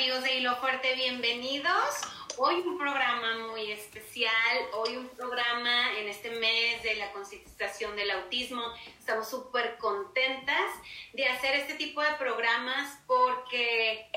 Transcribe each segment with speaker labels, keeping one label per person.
Speaker 1: amigos de Hilo Fuerte? Bienvenidos. Hoy un programa muy especial, hoy un programa en este mes de la concientización del autismo. Estamos súper contentas de hacer este tipo de programas porque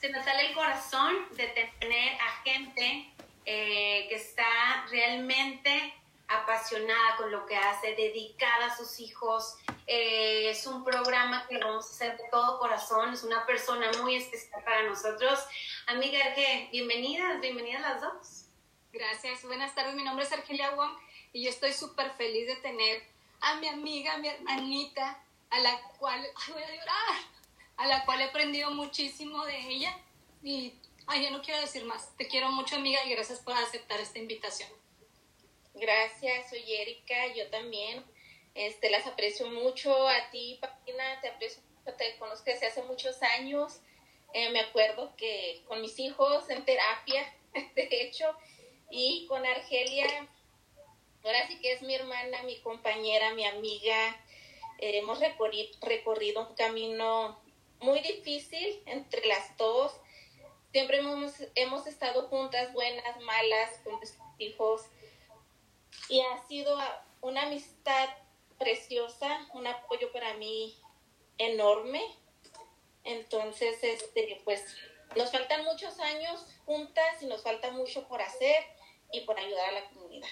Speaker 1: se nos sale el corazón de tener a gente eh, que está realmente apasionada con lo que hace, dedicada a sus hijos. Eh, es un programa que vamos a hacer de todo corazón, es una persona muy especial para nosotros. Amiga Arge, bienvenidas, bienvenidas las dos.
Speaker 2: Gracias, buenas tardes, mi nombre es Argelia Wong y yo estoy súper feliz de tener a mi amiga, a mi hermanita, a la cual, ay, voy a llorar, a la cual he aprendido muchísimo de ella y, ay, ya no quiero decir más. Te quiero mucho, amiga, y gracias por aceptar esta invitación.
Speaker 3: Gracias, soy Erika, yo también. Este, las aprecio mucho a ti, Paulina, te aprecio mucho, te conozco desde hace muchos años. Eh, me acuerdo que con mis hijos en terapia, de hecho, y con Argelia, ahora sí que es mi hermana, mi compañera, mi amiga. Eh, hemos recorrido, un camino muy difícil entre las dos. Siempre hemos, hemos estado juntas, buenas, malas, con nuestros hijos y ha sido una amistad preciosa, un apoyo para mí enorme. Entonces, este, pues nos faltan muchos años juntas y nos falta mucho por hacer y por ayudar a la comunidad.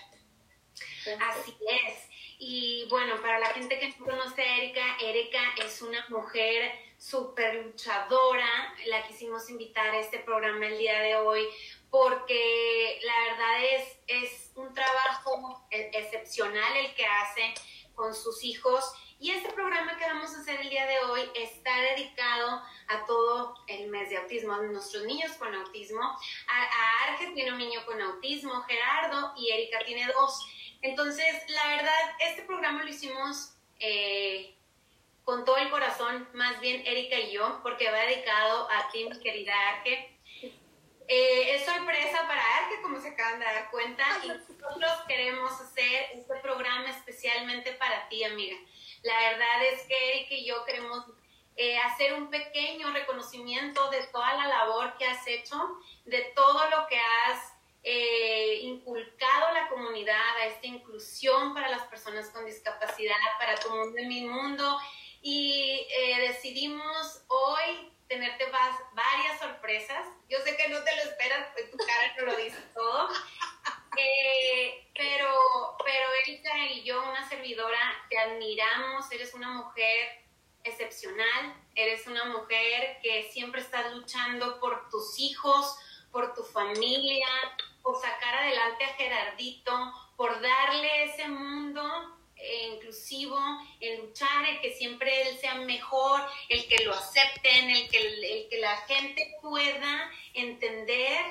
Speaker 1: Así es. Y bueno, para la gente que no conoce a Erika, Erika es una mujer súper luchadora. La quisimos invitar a este programa el día de hoy porque la verdad es, es un trabajo excepcional el que hace con sus hijos. Y este programa que vamos a hacer el día de hoy está dedicado a todo el mes de autismo, a nuestros niños con autismo. A, a Arge tiene un niño con autismo, Gerardo, y Erika tiene dos. Entonces, la verdad, este programa lo hicimos eh, con todo el corazón, más bien Erika y yo, porque va dedicado a ti, mi querida Arge eh, es sorpresa para que como se acaban de dar cuenta, y nosotros queremos hacer este programa especialmente para ti, amiga. La verdad es que Eric y yo queremos eh, hacer un pequeño reconocimiento de toda la labor que has hecho, de todo lo que has eh, inculcado a la comunidad, a esta inclusión para las personas con discapacidad, para tu mundo y mi mundo. Y decidimos hoy tenerte varias sorpresas. Yo sé que no te lo esperas, pues tu cara no lo dice todo. Eh, pero, pero Erika y yo, una servidora, te admiramos, eres una mujer excepcional, eres una mujer que siempre estás luchando por tus hijos, por tu familia, por sacar adelante a Gerardito, por darle ese mundo inclusivo, en luchar, el que siempre él sea mejor, el que lo acepten, el que, el, que la gente pueda entender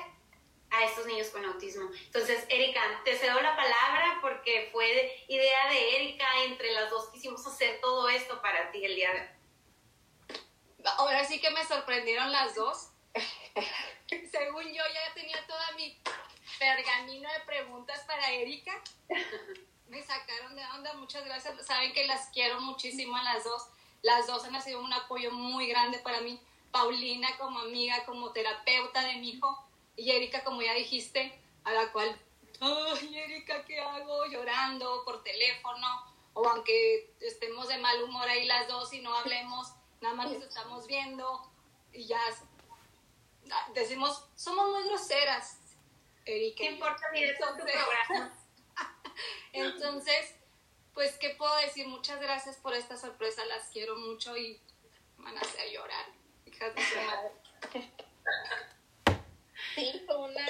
Speaker 1: a estos niños con autismo. Entonces, Erika, te cedo la palabra porque fue idea de Erika, entre las dos quisimos hacer todo esto para ti el día de hoy.
Speaker 2: Ahora sí que me sorprendieron las dos. Según yo ya tenía toda mi pergamino de preguntas para Erika me sacaron de onda, muchas gracias. Saben que las quiero muchísimo a las dos. Las dos han sido un apoyo muy grande para mí. Paulina como amiga, como terapeuta de mi hijo y Erika, como ya dijiste, a la cual, ay, Erika, ¿qué hago? Llorando por teléfono o aunque estemos de mal humor ahí las dos y no hablemos, nada más nos estamos viendo y ya decimos, somos muy groseras, Erika.
Speaker 1: ¿Qué importa mi de tu programa?
Speaker 2: Entonces, pues, ¿qué puedo decir? Muchas gracias por esta sorpresa, las quiero mucho y van a hacer llorar, hijas de su madre.
Speaker 3: Sí, una...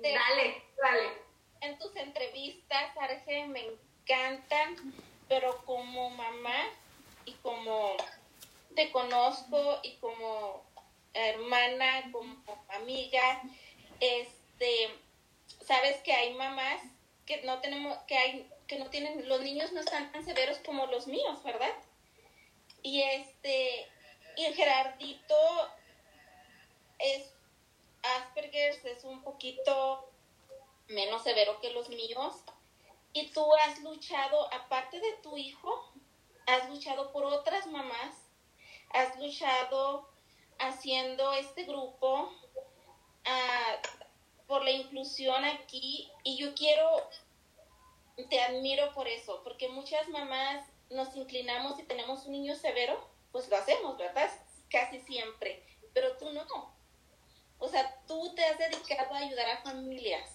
Speaker 1: Dale, dale.
Speaker 3: En tus entrevistas, Arge, me encantan, pero como mamá y como te conozco y como hermana, como amiga, este, sabes que hay mamás que no tenemos, que hay, que no tienen, los niños no están tan severos como los míos, ¿verdad? Y este, y Gerardito es Asperger, es un poquito menos severo que los míos. Y tú has luchado, aparte de tu hijo, has luchado por otras mamás, has luchado haciendo este grupo ah, por la inclusión aquí y yo quiero, te admiro por eso, porque muchas mamás nos inclinamos y tenemos un niño severo, pues lo hacemos, ¿verdad? Casi siempre, pero tú no. O sea, tú te has dedicado a ayudar a familias.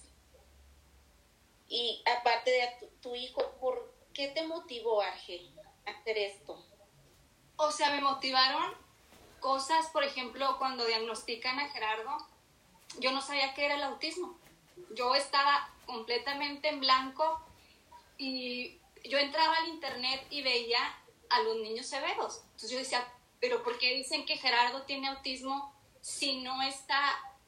Speaker 3: Y aparte de tu, hijo, ¿por qué te motivó, Arge, a hacer esto?
Speaker 2: O sea, me motivaron cosas, por ejemplo, cuando diagnostican a Gerardo, yo no sabía qué era el autismo. Yo estaba completamente en blanco y yo entraba al internet y veía a los niños severos. Entonces yo decía, pero ¿por qué dicen que Gerardo tiene autismo si no está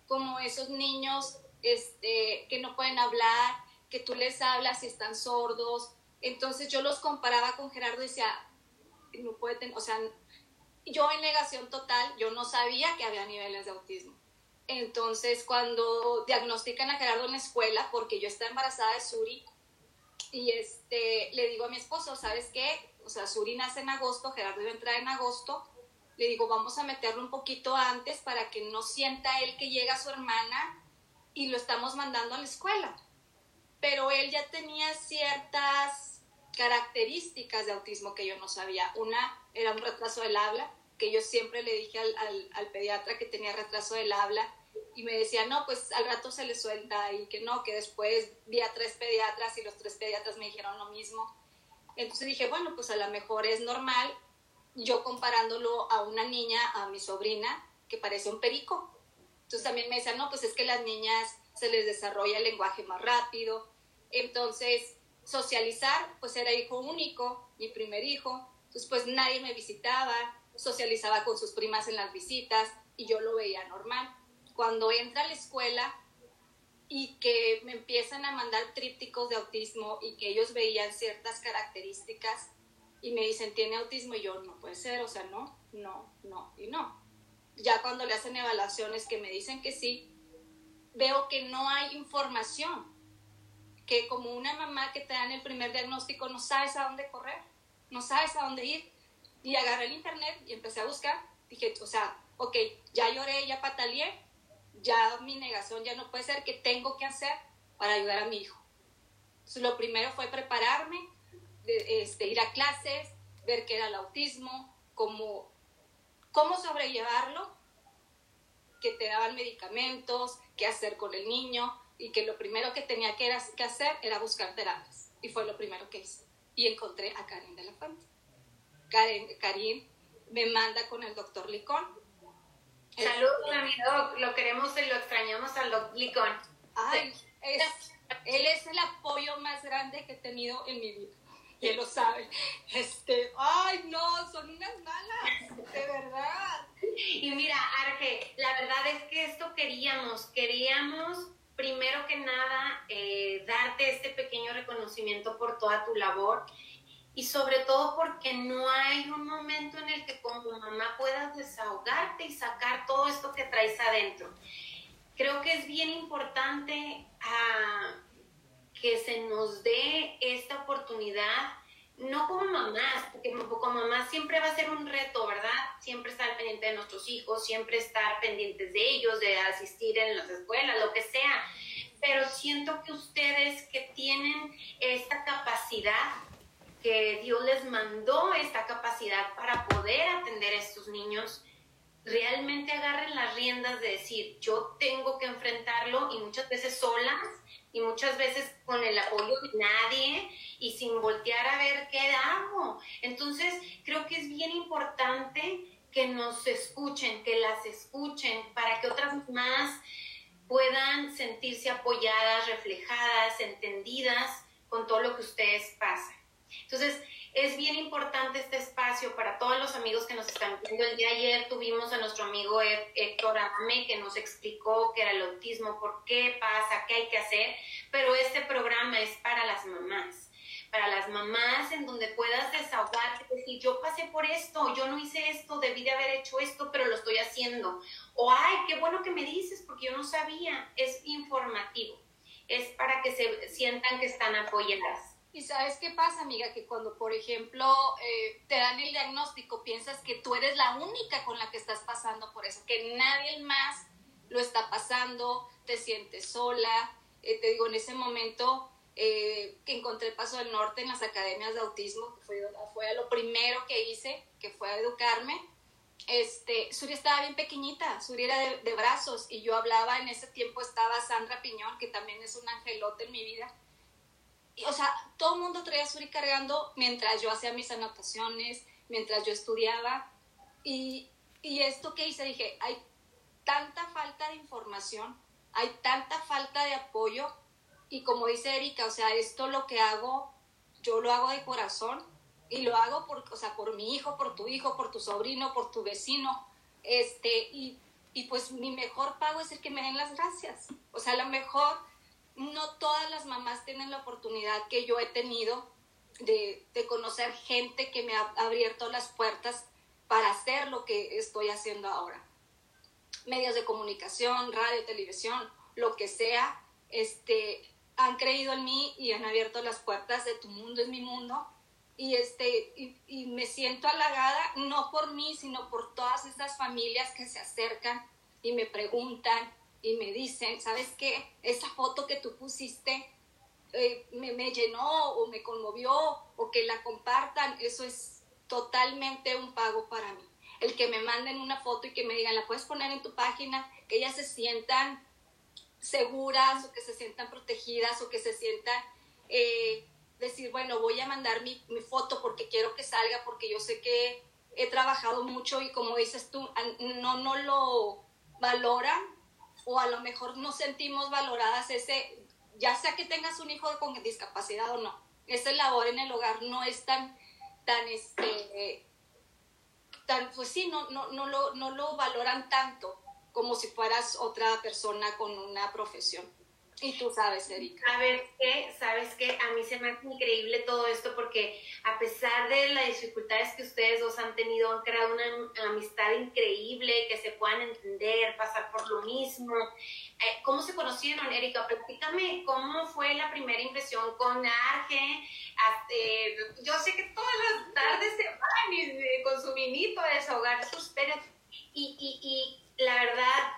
Speaker 2: como esos niños este, que no pueden hablar, que tú les hablas y están sordos? Entonces yo los comparaba con Gerardo y decía, no puede tener, o sea, yo en negación total, yo no sabía que había niveles de autismo. Entonces, cuando diagnostican a Gerardo en la escuela, porque yo estaba embarazada de Suri, y este, le digo a mi esposo, ¿sabes qué? O sea, Suri nace en agosto, Gerardo iba a entrar en agosto, le digo, vamos a meterlo un poquito antes para que no sienta él que llega su hermana y lo estamos mandando a la escuela. Pero él ya tenía ciertas características de autismo que yo no sabía. Una era un retraso del habla, que yo siempre le dije al, al, pediatra que tenía retraso del habla y me decía, no, pues al rato se le suelta y que no, que después vi a tres pediatras y los tres pediatras me dijeron lo mismo. Entonces dije, bueno, pues a lo mejor es normal, yo comparándolo a una niña, a mi sobrina, que parece un perico. Entonces también me decía, no, pues es que las niñas se les desarrolla el lenguaje más rápido. Entonces, socializar, pues era hijo único, mi primer hijo. Entonces, pues nadie me visitaba, socializaba con sus primas en las visitas y yo lo veía normal. Cuando entra a la escuela y que me empiezan a mandar trípticos de autismo y que ellos veían ciertas características y me dicen, ¿tiene autismo? Y yo, no puede ser, o sea, no, no, no y no. Ya cuando le hacen evaluaciones que me dicen que sí, veo que no hay información, que como una mamá que te dan el primer diagnóstico no sabes a dónde correr, no sabes a dónde ir y agarré el internet y empecé a buscar. Dije, o sea, ok, ya lloré, ya pataleé, ya mi negación ya no puede ser, ¿qué tengo que hacer para ayudar a mi hijo? Entonces, lo primero fue prepararme, de, este, ir a clases, ver qué era el autismo, cómo, cómo sobrellevarlo, que te daban medicamentos, qué hacer con el niño, y que lo primero que tenía que, que hacer era buscar terapias. Y fue lo primero que hice. Y encontré a Karen de la Fuente. Karen, Karim me manda con el doctor Licón.
Speaker 1: Saludos a mi doc, lo queremos y lo extrañamos al doctor Licón.
Speaker 2: Ay, él es el apoyo más grande que he tenido en mi vida. Y él lo sabe. Este, ay, no, son unas malas, de verdad.
Speaker 1: Y mira, Arge, la verdad es que esto queríamos, queríamos primero que nada eh, darte este pequeño reconocimiento por toda tu labor y sobre todo porque no hay un momento en el que como mamá puedas desahogarte y sacar todo esto que traes adentro. Creo que es bien importante ah, que se nos dé esta oportunidad, no como mamás, porque como mamás siempre va a ser un reto, ¿verdad? Siempre estar pendiente de nuestros hijos, siempre estar pendientes de ellos, de asistir en las escuelas, lo que sea. Pero siento que ustedes que tienen esta capacidad que Dios les mandó esta capacidad para poder atender a estos niños, realmente agarren las riendas de decir, yo tengo que enfrentarlo y muchas veces solas y muchas veces con el apoyo de nadie y sin voltear a ver qué hago. Entonces, creo que es bien importante que nos escuchen, que las escuchen, para que otras más puedan sentirse apoyadas, reflejadas, entendidas con todo lo que ustedes pasan. Entonces, es bien importante este espacio para todos los amigos que nos están viendo. El día ayer tuvimos a nuestro amigo Héctor Ame que nos explicó qué era el autismo, por qué pasa, qué hay que hacer, pero este programa es para las mamás para las mamás en donde puedas desahogarte, decir, yo pasé por esto, yo no hice esto, debí de haber hecho esto, pero lo estoy haciendo. O, ay, qué bueno que me dices, porque yo no sabía. Es informativo. Es para que se sientan que están apoyadas
Speaker 2: Y sabes qué pasa, amiga, que cuando, por ejemplo, eh, te dan el diagnóstico, piensas que tú eres la única con la que estás pasando por eso, que nadie más lo está pasando, te sientes sola. Eh, te digo, en ese momento eh, que encontré Paso del Norte en las academias de autismo, que fue, fue lo primero que hice, que fue a educarme, este, Suri estaba bien pequeñita, Suri era de, de, brazos y yo hablaba, en ese tiempo estaba Sandra Piñón, que también es un angelote en mi vida, o sea, todo el mundo traía Suri cargando mientras yo hacía mis anotaciones, mientras yo estudiaba. Y, y esto que hice, dije, hay tanta falta de información, hay tanta falta de apoyo. Y como dice Erika, o sea, esto lo que hago, yo lo hago de corazón y lo hago por, o sea, por mi hijo, por tu hijo, por tu sobrino, por tu vecino. Este, y, y pues mi mejor pago es el que me den las gracias. O sea, lo mejor no todas las mamás tienen la oportunidad que yo he tenido de, conocer gente que me ha abierto las puertas para hacer lo que estoy haciendo ahora. Medios de comunicación, radio, televisión, lo que sea, este, han creído en mí y han abierto las puertas de tu mundo es mi mundo. Y, este, y me siento halagada, no por mí, sino por todas estas familias que se acercan y me preguntan y me dicen, ¿sabes qué? Esa foto que tú pusiste eh, me, me, llenó o me conmovió o que la compartan, eso es totalmente un pago para mí. El que me manden una foto y que me digan, la puedes poner en tu página, que ellas se sientan seguras o que se sientan protegidas o que se sientan eh, decir, bueno, voy a mandar mi, mi, foto porque quiero que salga, porque yo sé que he trabajado mucho y como dices tú, no, no lo valoran o a lo mejor no sentimos valoradas ese, ya sea que tengas un hijo con discapacidad o no, esa labor en el hogar no es tan, tan, este, tan, pues sí, no, no, no, lo, no lo valoran tanto como si fueras otra persona con una profesión. Y tú sabes, Erika.
Speaker 1: ¿Sabes qué? ¿Sabes qué? A mí se me hace increíble todo esto porque a pesar de las dificultades que ustedes dos han tenido, han creado una amistad increíble, que se puedan entender, pasar por lo mismo. Eh, ¿Cómo se conocieron, Erika? Platícame cómo fue la primera impresión con Arge. yo sé que todas las tardes se van y, con su vinito a desahogar sus penas. Y, y, y la verdad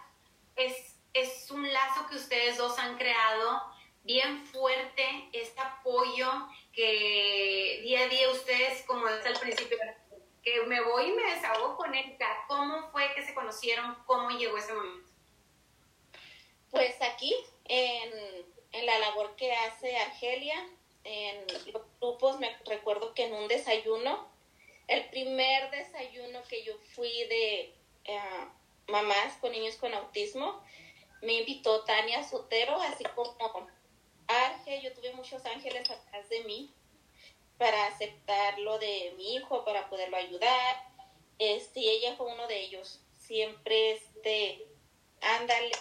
Speaker 1: es es un lazo que ustedes dos han creado bien fuerte, este apoyo que día a día ustedes, como desde el principio, que me voy y me desahogo con Erika. ¿Cómo fue que se conocieron? ¿Cómo llegó ese momento?
Speaker 3: Pues aquí, en, en la labor que hace Argelia, en los grupos, me recuerdo que en un desayuno, el primer desayuno que yo fui de eh, mamás con niños con autismo, me invitó Tania Sotero, así como Arge, yo tuve muchos ángeles atrás de mí para aceptar lo de mi hijo, para poderlo ayudar. Este, y ella fue uno de ellos. Siempre, este, ándale,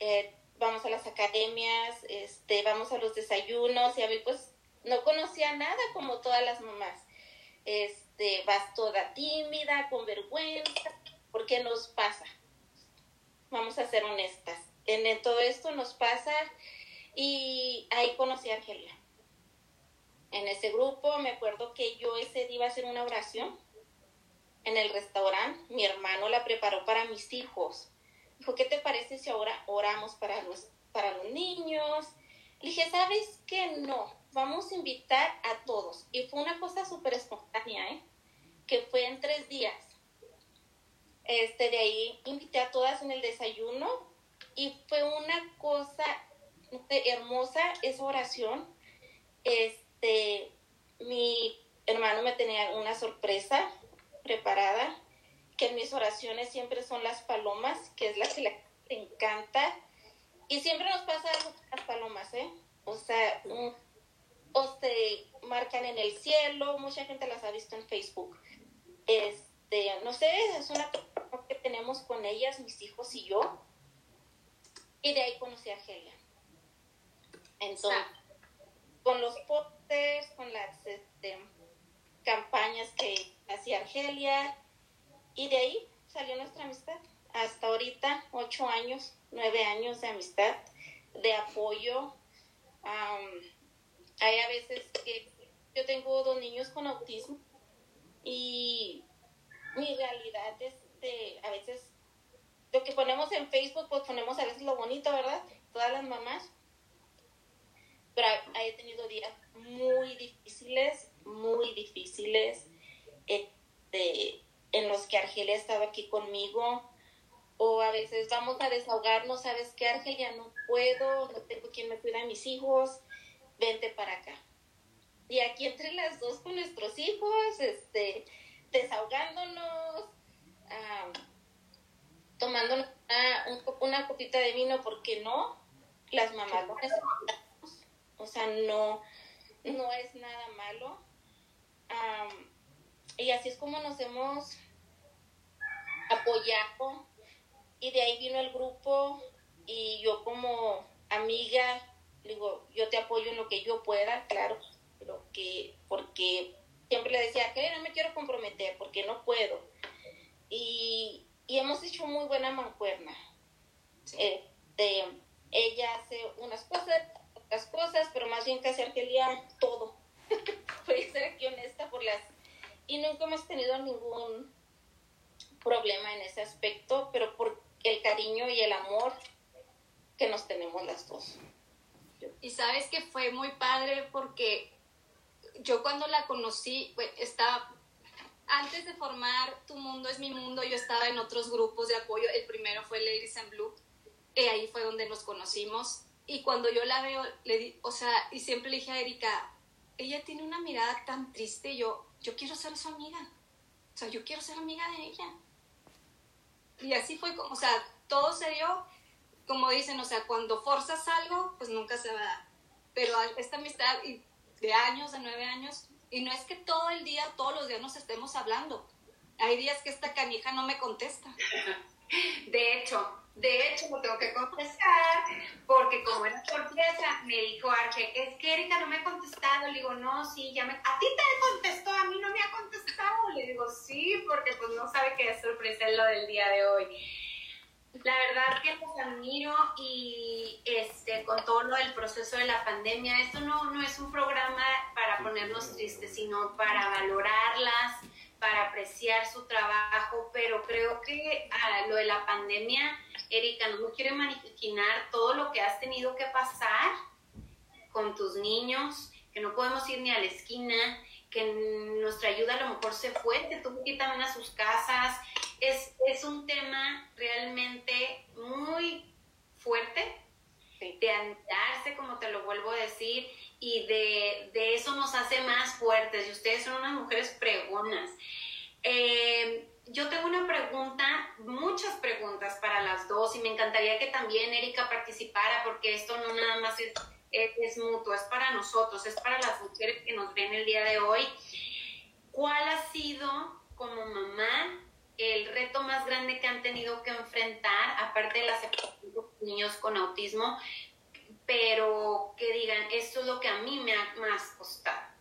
Speaker 3: eh, vamos a las academias, este, vamos a los desayunos, y a mí pues no conocía nada como todas las mamás. Este, vas toda tímida, con vergüenza, porque nos pasa vamos a ser honestas. En todo esto nos pasa y ahí conocí a Argelia. En ese grupo me acuerdo que yo ese día iba a hacer una oración en el restaurante. Mi hermano la preparó para mis hijos. Dijo, ¿qué te parece si ahora oramos para los, para los niños? Le dije, ¿sabes qué? No, vamos a invitar a todos. Y fue una cosa súper espontánea, ¿eh? Que fue en tres días este, de ahí invité a todas en el desayuno y fue una cosa hermosa esa oración. Este, mi hermano me tenía una sorpresa preparada, que en mis oraciones siempre son las palomas, que es la que le encanta. Y siempre nos pasa las palomas, ¿eh? O sea, o se marcan en el cielo, mucha gente las ha visto en Facebook. Este, no sé, es una que tenemos con ellas, mis hijos y yo. Y de ahí conocí a Argelia. Entonces, con los pósters, con las este, campañas que hacía Argelia, y de ahí salió nuestra amistad. Hasta ahorita, ocho años, nueve años de amistad, de apoyo. hay a veces que yo tengo dos niños con autismo y mi realidad es de, a veces, lo que ponemos en Facebook, pues ponemos a veces lo bonito, ¿verdad? Todas las mamás. Pero he tenido días muy difíciles, muy difíciles, este, en los que Argelia estaba aquí conmigo, o a veces vamos a desahogarnos, ¿sabes qué, Argelia? No puedo, no tengo quien me cuida a mis hijos, vente para acá. Y aquí entre las dos con nuestros hijos, este, desahogándonos, tomando una, una, copita de vino, porque no, las mamás lo necesitamos, o sea, no, no es nada malo. y así es como nos hemos apoyado y de ahí vino el grupo y yo como amiga, digo, yo te apoyo en lo que yo pueda, claro, pero que, porque siempre le decía, que no me quiero comprometer porque no puedo. Y, hemos hecho muy buena mancuerna. Este, ella hace unas cosas, otras cosas, pero más bien hace Argelia todo. Voy a ser aquí honesta por las... Y nunca hemos tenido ningún problema en ese aspecto, pero por el cariño y el amor que nos tenemos las dos.
Speaker 2: Y sabes que fue muy padre porque yo cuando la conocí, pues, estaba, antes de formar Tu Mundo es mi Mundo, yo estaba en otros grupos de apoyo. El primero fue Ladies in Blue, y ahí fue donde nos conocimos. Y cuando yo la veo, le di, o sea, y siempre le dije a Erika, ella tiene una mirada tan triste, yo, yo quiero ser su amiga. O sea, yo quiero ser amiga de ella. Y así fue como, o sea, todo se dio, como dicen, o sea, cuando forzas algo, pues nunca se va a dar. Pero esta amistad, de años, de nueve años, y no es que todo el día, todos los días nos estemos hablando. Hay días que esta canija no me contesta.
Speaker 1: De hecho, de hecho, lo tengo que contestar porque como era sorpresa, me dijo Arche, es que Erika no me ha contestado. Le digo, no, sí, ya me... A ti te contestó, a mí no me ha contestado. Le digo, sí, porque pues no sabe que es lo del día de hoy. La verdad que los admiro y este, con todo lo del proceso de la pandemia, esto no, no es un programa para ponernos tristes, sino para valorarlas, para apreciar su trabajo, pero creo que a lo de la pandemia, Erika, no quiero imaginar todo lo que has tenido que pasar con tus niños, que no podemos ir ni a la esquina, que nuestra ayuda a lo mejor se fue, te tuvo que ir también a sus casas, es, es un tema realmente muy fuerte de andarse, como te lo vuelvo a decir, y de, de, eso nos hace más fuertes. Y ustedes son unas mujeres pregonas. Eh, yo tengo una pregunta, muchas preguntas para las dos, y me encantaría que también Erika participara, porque esto no nada más es, es mutuo, es para nosotros, es para las mujeres que nos ven el día de hoy. ¿Cuál ha sido como mamá el reto más grande que han tenido que enfrentar, aparte de la aceptación de niños con autismo, pero que digan, esto es lo que a mí me ha más costado.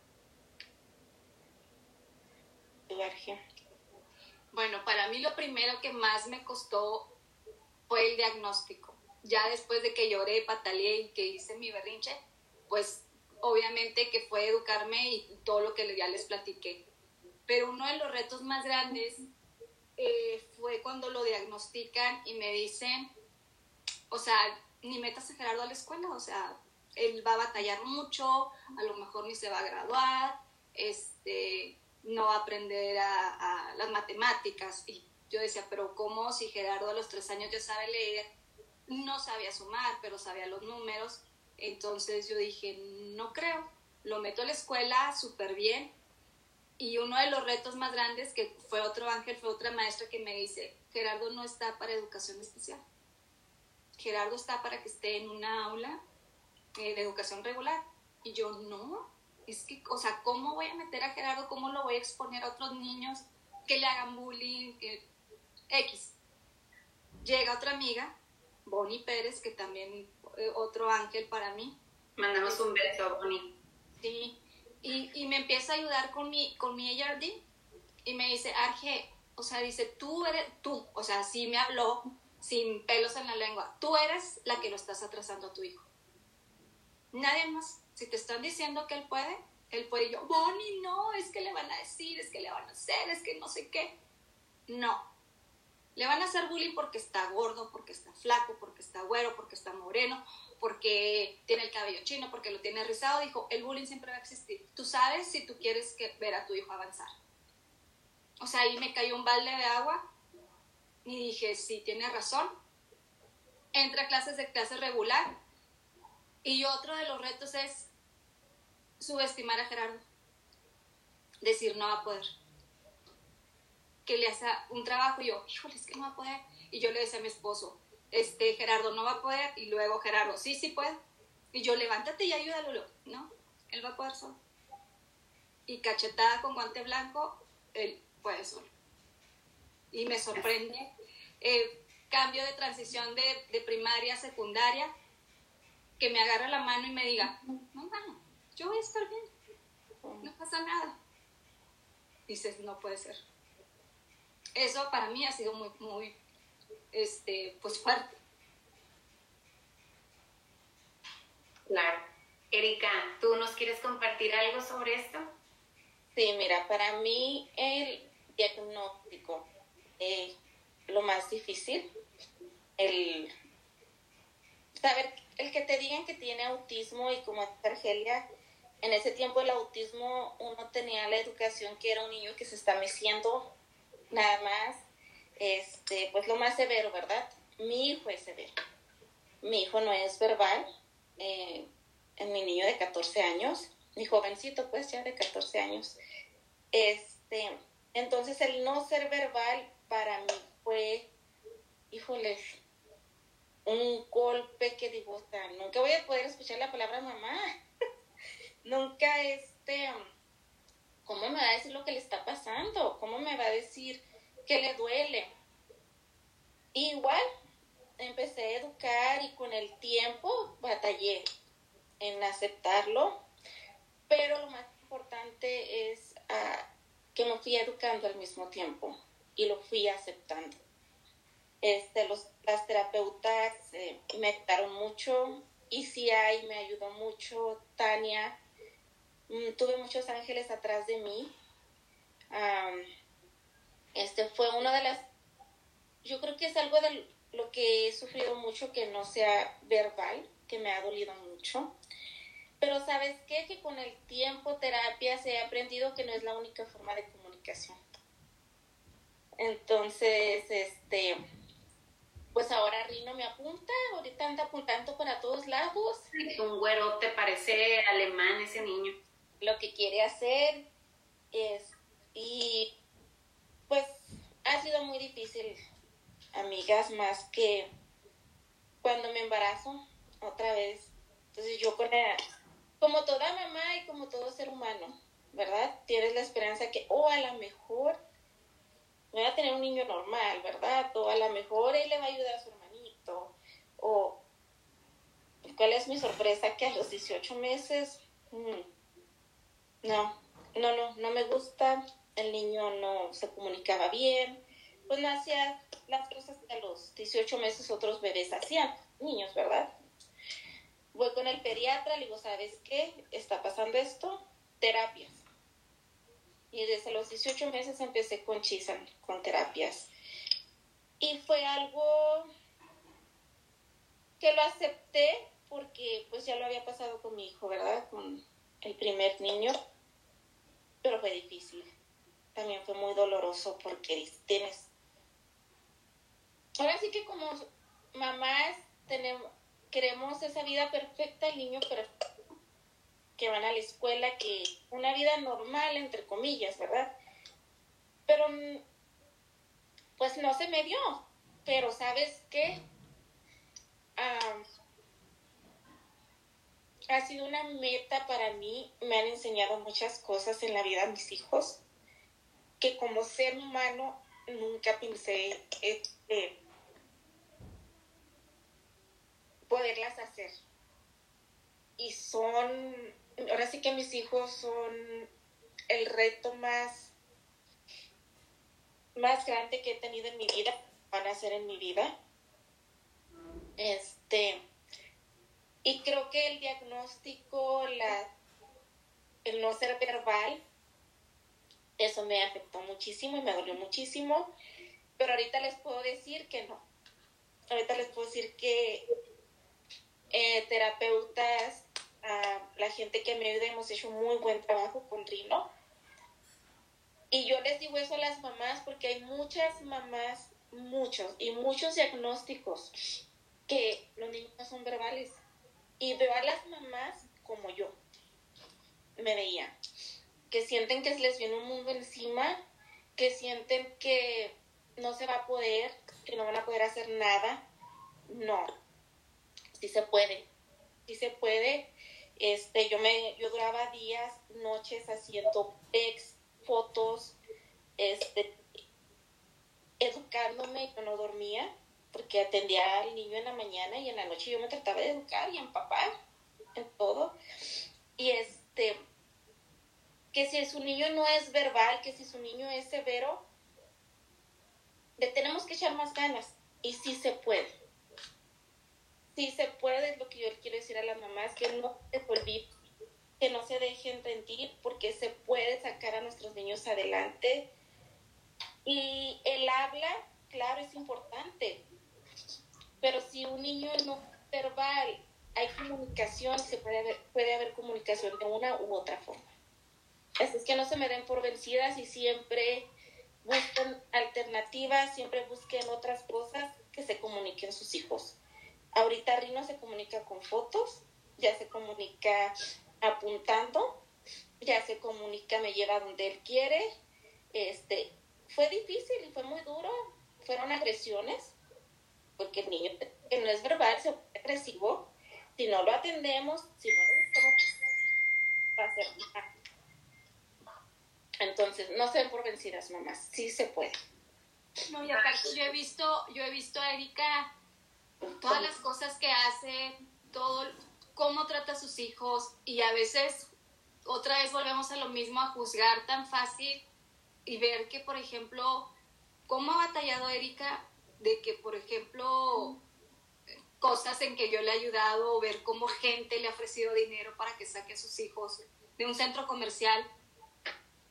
Speaker 2: Bueno, para mí lo primero que más me costó fue el diagnóstico. Ya después de que lloré, pataleé y que hice mi berrinche, pues obviamente que fue educarme y todo lo que ya les platiqué. Pero uno de los retos más grandes eh, fue cuando lo diagnostican y me dicen, o sea, ni metas a Gerardo a la escuela, o sea, él va a batallar mucho, a lo mejor ni se va a graduar, este, no va a aprender a, las matemáticas. Y yo decía, pero ¿cómo si Gerardo a los tres años ya sabe leer? No sabía sumar, pero sabía los números. Entonces yo dije, no creo, lo meto a la escuela súper bien, y uno de los retos más grandes, que fue otro ángel, fue otra maestra que me dice, Gerardo no está para educación especial. Gerardo está para que esté en una aula eh, de educación regular. Y yo, no, es que, o sea, ¿cómo voy a meter a Gerardo? ¿Cómo lo voy a exponer a otros niños que le hagan bullying? Que... X. Llega otra amiga, Bonnie Pérez, que también eh, otro ángel para mí.
Speaker 1: Mandamos un beso, Bonnie.
Speaker 2: Sí, y, y, me empieza a ayudar con mi, con mi ARD y me dice, Arge, o sea, dice, tú eres, tú, o sea, sí me habló sin pelos en la lengua, tú eres la que lo estás atrasando a tu hijo. nadie más. Si te están diciendo que él puede, él puede. Y yo, Bonnie, no, es que le van a decir, es que le van a hacer, es que no sé qué. No. Le van a hacer bullying porque está gordo, porque está flaco, porque está güero, porque está moreno, porque tiene el cabello chino, porque lo tiene rizado. Dijo, el bullying siempre va a existir. Tú sabes si tú quieres que, ver a tu hijo avanzar. O sea, ahí me cayó un balde de agua y dije, sí, tiene razón. Entra a clases de clase regular. Y otro de los retos es subestimar a Gerardo. Decir, no va a poder. Que le hace un trabajo y yo, híjole, es que no va a poder. Y yo le decía a mi esposo, este, Gerardo no va a poder. Y luego Gerardo, sí, sí puede. Y yo, levántate y ayúdalo. No, él va a poder solo. Y cachetada con guante blanco, él puede solo. Y me sorprende. Cambio de transición de, de, primaria a secundaria, que me agarra la mano y me diga, mamá, yo voy a estar bien, no pasa nada. Dices, no puede ser. Eso para mí ha sido muy, muy, este, pues fuerte.
Speaker 1: Claro. Erika, ¿tú nos quieres compartir algo sobre esto?
Speaker 3: Sí, mira, para mí el diagnóstico, eh, lo más difícil, el saber, el que te digan que tiene autismo y como Argelia, en ese tiempo el autismo uno tenía la educación que era un niño que se está meciendo, nada más, este, pues lo más severo, ¿verdad? Mi hijo es severo. Mi hijo no es verbal, eh, en mi niño de 14 años, mi jovencito pues ya de 14 años, este, entonces el no ser verbal para mí fue, híjoles, un golpe que digo, o nunca voy a poder escuchar la palabra mamá. nunca este, ¿cómo me va a decir lo que le está pasando? ¿Cómo me va a decir que le duele? igual, empecé a educar y con el tiempo batallé en aceptarlo, pero lo más importante es ah, que me fui educando al mismo tiempo y lo fui aceptando. Este, los, las terapeutas eh, me ayudaron mucho, hay me ayudó mucho, Tania, tuve muchos ángeles atrás de mí. este fue una de las, yo creo que es algo de lo que he sufrido mucho que no sea verbal, que me ha dolido mucho. Pero sabes qué, que con el tiempo, terapia, se ha aprendido que no es la única forma de comunicación. Entonces, este, pues ahora Rino me apunta, ahorita anda apuntando para todos lados.
Speaker 1: Un güero, ¿te parece alemán ese niño?
Speaker 3: Lo que quiere hacer es, y pues ha sido muy difícil, amigas, más que cuando me embarazo otra vez. Entonces yo con como toda mamá y como todo ser humano, ¿verdad? Tienes la esperanza que, oh, a lo mejor voy a tener un niño normal, ¿verdad? O a lo mejor él le va a ayudar a su hermanito. O, ¿cuál es mi sorpresa? Que a los 18 meses, mm, no, no, no, no me gusta. El niño no se comunicaba bien. Pues no hacía las cosas que a los 18 meses otros bebés hacían, niños, ¿verdad? Voy con el pediatra, le digo, ¿sabes qué? Está pasando esto, terapias y desde los 18 meses empecé con Chisan, con terapias. Y fue algo que lo acepté porque pues ya lo había pasado con mi hijo, ¿verdad? Con el primer niño, pero fue difícil. También fue muy doloroso porque tienes... Ahora sí que como mamás tenemos, queremos esa vida perfecta, el niño perfecto que van a la escuela, que una vida normal, entre comillas, ¿verdad? Pero, pues no se me dio. Pero, ¿sabes qué? Ha sido una meta para mí, me han enseñado muchas cosas en la vida de mis hijos, que como ser humano nunca pensé este, poderlas hacer. Y son ahora sí que mis hijos son el reto más, más grande que he tenido en mi vida, van a ser en mi vida. Este, Y creo que el diagnóstico, la, el no ser verbal, eso me afectó muchísimo y me dolió muchísimo. Pero ahorita les puedo decir que no. Ahorita les puedo decir que eh, terapeutas, la gente que me ayuda, hemos hecho muy buen trabajo con Rino. Y yo les digo eso a las mamás porque hay muchas mamás, muchos y muchos diagnósticos que los niños no son verbales. Y veo a las mamás como yo me veía, que sienten que se les viene un mundo encima, que sienten que no se va a poder, que no van a poder hacer nada. No, sí se puede, sí se puede. Este, yo me, yo duraba días, noches haciendo ex, fotos, este, educándome, yo no dormía porque atendía al niño en la mañana y en la noche yo me trataba de educar y empapar en todo. Y este, que si su niño no es verbal, que si su niño es severo, le tenemos que echar más ganas. Y sí se puede. Sí se puede, es lo que yo quiero decir a las mamás, que no se olviden, que no se dejen rendir, porque se puede sacar a nuestros niños adelante. Y el habla, claro, es importante, pero si un niño no verbal, hay comunicación, se puede haber, puede haber comunicación de una u otra forma. Así es que no se me den por vencidas y siempre busquen alternativas, siempre busquen otras cosas que se comuniquen sus hijos. Ahorita Rino se comunica con fotos, ya se comunica apuntando, ya se comunica, me lleva donde él quiere. Este, fue difícil y fue muy duro, fueron agresiones, porque el niño que no es verbal se vuelve agresivo, si no lo atendemos, si no lo va a ser Entonces, no se den por vencidas, mamás, sí se puede.
Speaker 2: No, y aparte yo he visto, yo he visto a Erika todas las cosas que hace, todo cómo trata a sus hijos y a veces otra vez volvemos a lo mismo, a juzgar tan fácil y ver que, por ejemplo, cómo ha batallado Erika de que, por ejemplo, cosas en que yo le he ayudado o ver cómo gente le ha ofrecido dinero para que saque a sus hijos de un centro comercial,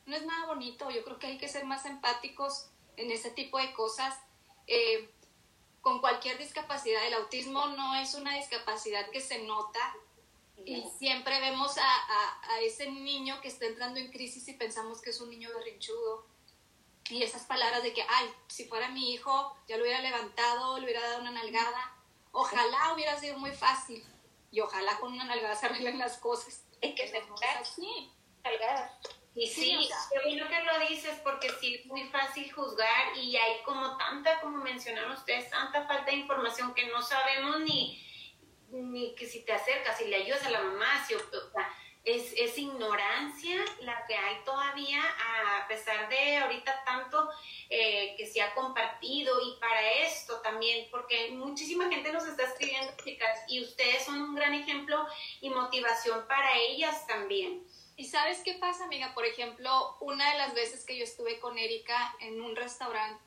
Speaker 2: no es nada bonito. Yo creo que hay que ser más empáticos en ese tipo de cosas. Eh, con cualquier discapacidad, el autismo no es una discapacidad que se nota y siempre vemos a, a, a, ese niño que está entrando en crisis y pensamos que es un niño berrinchudo y esas palabras de que, ay, si fuera mi hijo, ya lo hubiera levantado, le hubiera dado una nalgada. Ojalá hubiera sido muy fácil. Y ojalá con una nalgada se arreglen las cosas.
Speaker 3: Es que se así,
Speaker 1: nalgada. Y sí, sí qué bueno que lo dices, porque sí es muy fácil juzgar y hay como tanta, como mencionaron ustedes, tanta falta de información que no sabemos ni, ni que si te acercas, si le ayudas a la mamá, si, o sea, es, es, ignorancia la que hay todavía, a pesar de ahorita tanto eh, que se ha compartido y para esto también, porque muchísima gente nos está escribiendo, chicas, y ustedes son un gran ejemplo y motivación para ellas también.
Speaker 2: ¿Y sabes qué pasa, amiga? Por ejemplo, una de las veces que yo estuve con Erika en un restaurante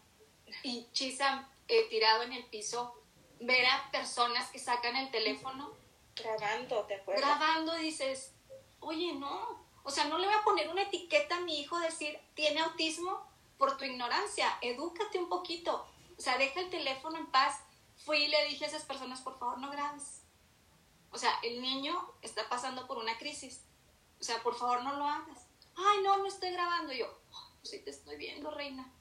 Speaker 2: y Chisa eh, tirado en el piso, ver a personas que sacan el teléfono.
Speaker 3: Grabando, ¿te acuerdas?
Speaker 2: Grabando, dices, oye, no, o sea, no le voy a poner una etiqueta a mi hijo, decir, tiene autismo por tu ignorancia, edúcate un poquito, o sea, deja el teléfono en paz. Fui y le dije a esas personas, por favor, no grabes. O sea, el niño está pasando por una crisis. O sea, por favor, no lo hagas. Ay, no, no estoy grabando. Y yo, oh, pues sí te estoy viendo, reina.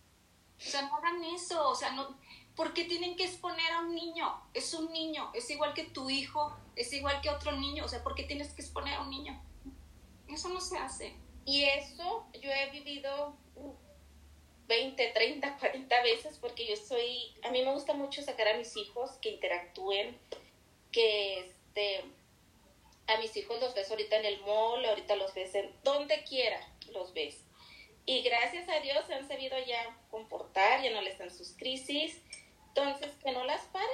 Speaker 2: O sea, no hagan eso. O sea, no, ¿por qué tienen que exponer a un niño? Es un niño, es igual que tu hijo, es igual que otro niño. O sea, ¿por qué tienes que exponer a un niño? Eso no se hace.
Speaker 3: Y eso yo he vivido 20, 30, 40 veces porque yo soy, a mí me gusta mucho sacar a mis hijos que interactúen, que este, a mis hijos los ves ahorita en el mall, ahorita los ves en donde quiera, los ves. Y gracias a Dios se han sabido ya comportar, ya no les dan sus crisis, entonces que no las pare,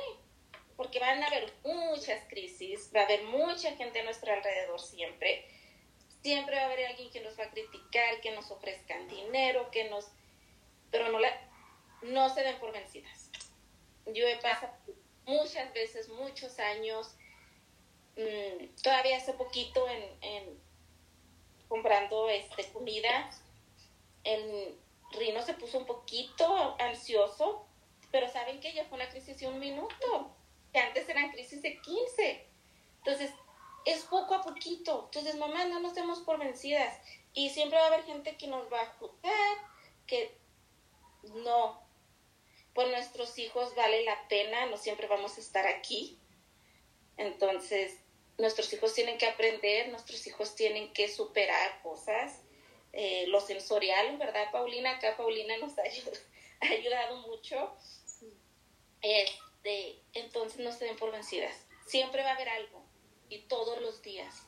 Speaker 3: porque van a haber muchas crisis, va a haber mucha gente a nuestro alrededor siempre Siempre va a haber alguien que nos va a criticar, que nos ofrezcan dinero, que nos... Pero no, la... no se den por vencidas. Yo he pasado muchas veces, muchos años, mm, todavía hace poquito en, comprando este, comida, el Rino se puso un poquito ansioso, pero saben que ya fue una crisis de un minuto, que antes eran crisis de 15. Entonces, es poco a poquito. Entonces, mamá, no nos demos por vencidas. Y siempre va a haber gente que nos va a juzgar, que no, por nuestros hijos vale la pena, no siempre vamos a estar aquí. Entonces, nuestros hijos tienen que aprender, nuestros hijos tienen que superar cosas. Eh, lo sensorial, ¿verdad, Paulina? Acá Paulina nos ha ayudado, mucho. Este, entonces, no se den por vencidas. Siempre va a haber algo y todos los días.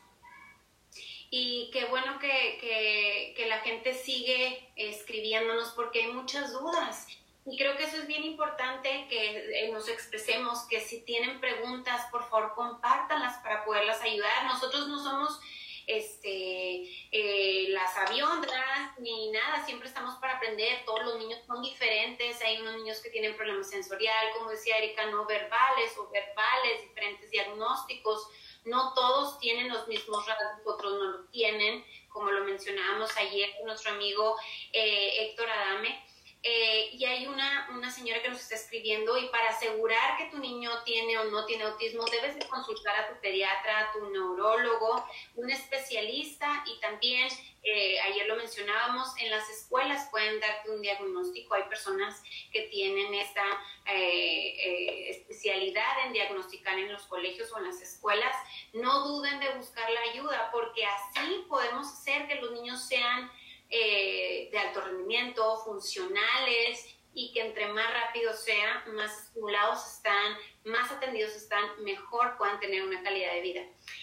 Speaker 1: Y qué bueno que, que, que la gente sigue escribiéndonos porque hay muchas dudas y creo que eso es bien importante que eh, nos expresemos, que si tienen preguntas, por favor, compártanlas para poderlas ayudar. Nosotros no somos este, eh, las aviondas ni nada, siempre estamos para aprender. Todos los niños son diferentes. Hay unos niños que tienen problemas sensorial, como decía Erika, no verbales o verbales, diferentes diagnósticos. No todos tienen los mismos rasgos, otros no lo tienen, como lo mencionábamos ayer con nuestro amigo eh, Héctor Adame eh, y hay una, una señora que nos está escribiendo y para asegurar que tu niño tiene o no tiene autismo, debes de consultar a tu pediatra, a tu neurólogo, un especialista y también, eh, ayer lo mencionábamos, en las escuelas pueden darte un diagnóstico. Hay personas que tienen esta eh, especialidad en diagnosticar en los colegios o en las escuelas. No duden de buscar la ayuda porque así podemos hacer que los niños sean eh, de alto rendimiento, funcionales y que entre más rápido sea, más estimulados están, más atendidos están, mejor puedan tener una calidad de vida.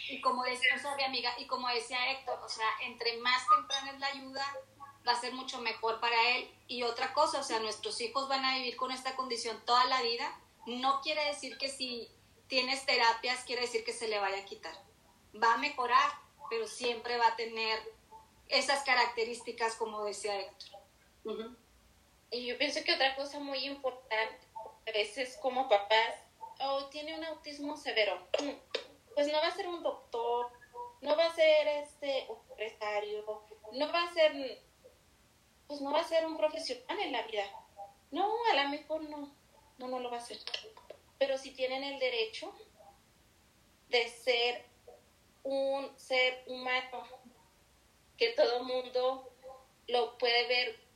Speaker 2: Y como decía, mi amiga, y como decía Héctor, o sea, entre más temprana es la ayuda, va a ser mucho mejor para él. Y otra cosa, o sea, nuestros hijos van a vivir con esta condición toda la vida. No quiere decir que si tienes terapias, quiere decir que se le vaya a quitar. Va a mejorar, pero siempre va a tener esas características, como decía Héctor.
Speaker 3: Y yo pienso que otra cosa muy importante, a veces como papás, oh, tiene un autismo severo, pues no va a ser un doctor, no va a ser este empresario, no va a ser, pues no va a ser un profesional en la vida. No, a lo mejor no, no, no lo va a ser. Pero si tienen el derecho de ser un ser humano que todo mundo lo puede ver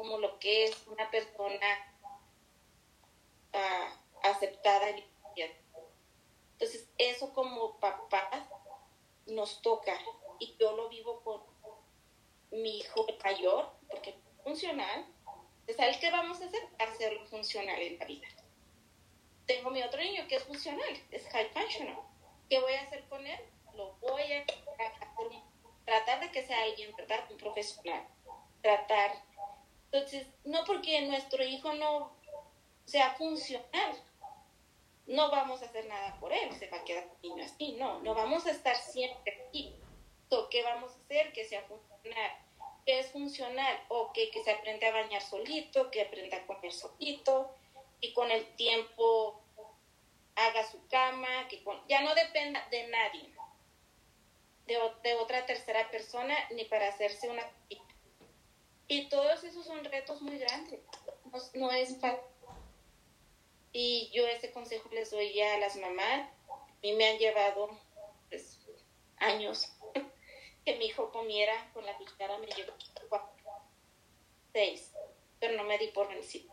Speaker 3: como lo que es una persona uh, aceptada en Entonces, eso como papás nos toca y yo lo vivo con mi hijo mayor, porque es funcional. ¿Sabes qué vamos a hacer? Hacerlo funcional en la vida. Tengo mi otro niño que es funcional, es high functional. ¿Qué voy a hacer con él? Lo voy a tratar de que sea alguien, tratar un profesional, tratar. Entonces, no porque nuestro hijo no sea funcional, no vamos a hacer nada por él, se va a quedar niño así, no, no vamos a estar siempre aquí. ¿Qué vamos a hacer? Que sea funcional. ¿Qué es funcional? Ok, que se aprenda a bañar solito, que aprenda a comer solito y con el tiempo haga su cama, que ya no dependa de nadie de, otra tercera persona ni para hacerse una y todos esos son retos muy grandes. No, es fácil. Y yo ese consejo les doy ya a las mamás. A mí me han llevado pues, años que mi hijo comiera con la cuchara me llevó cuatro seis pero no me di por vencido.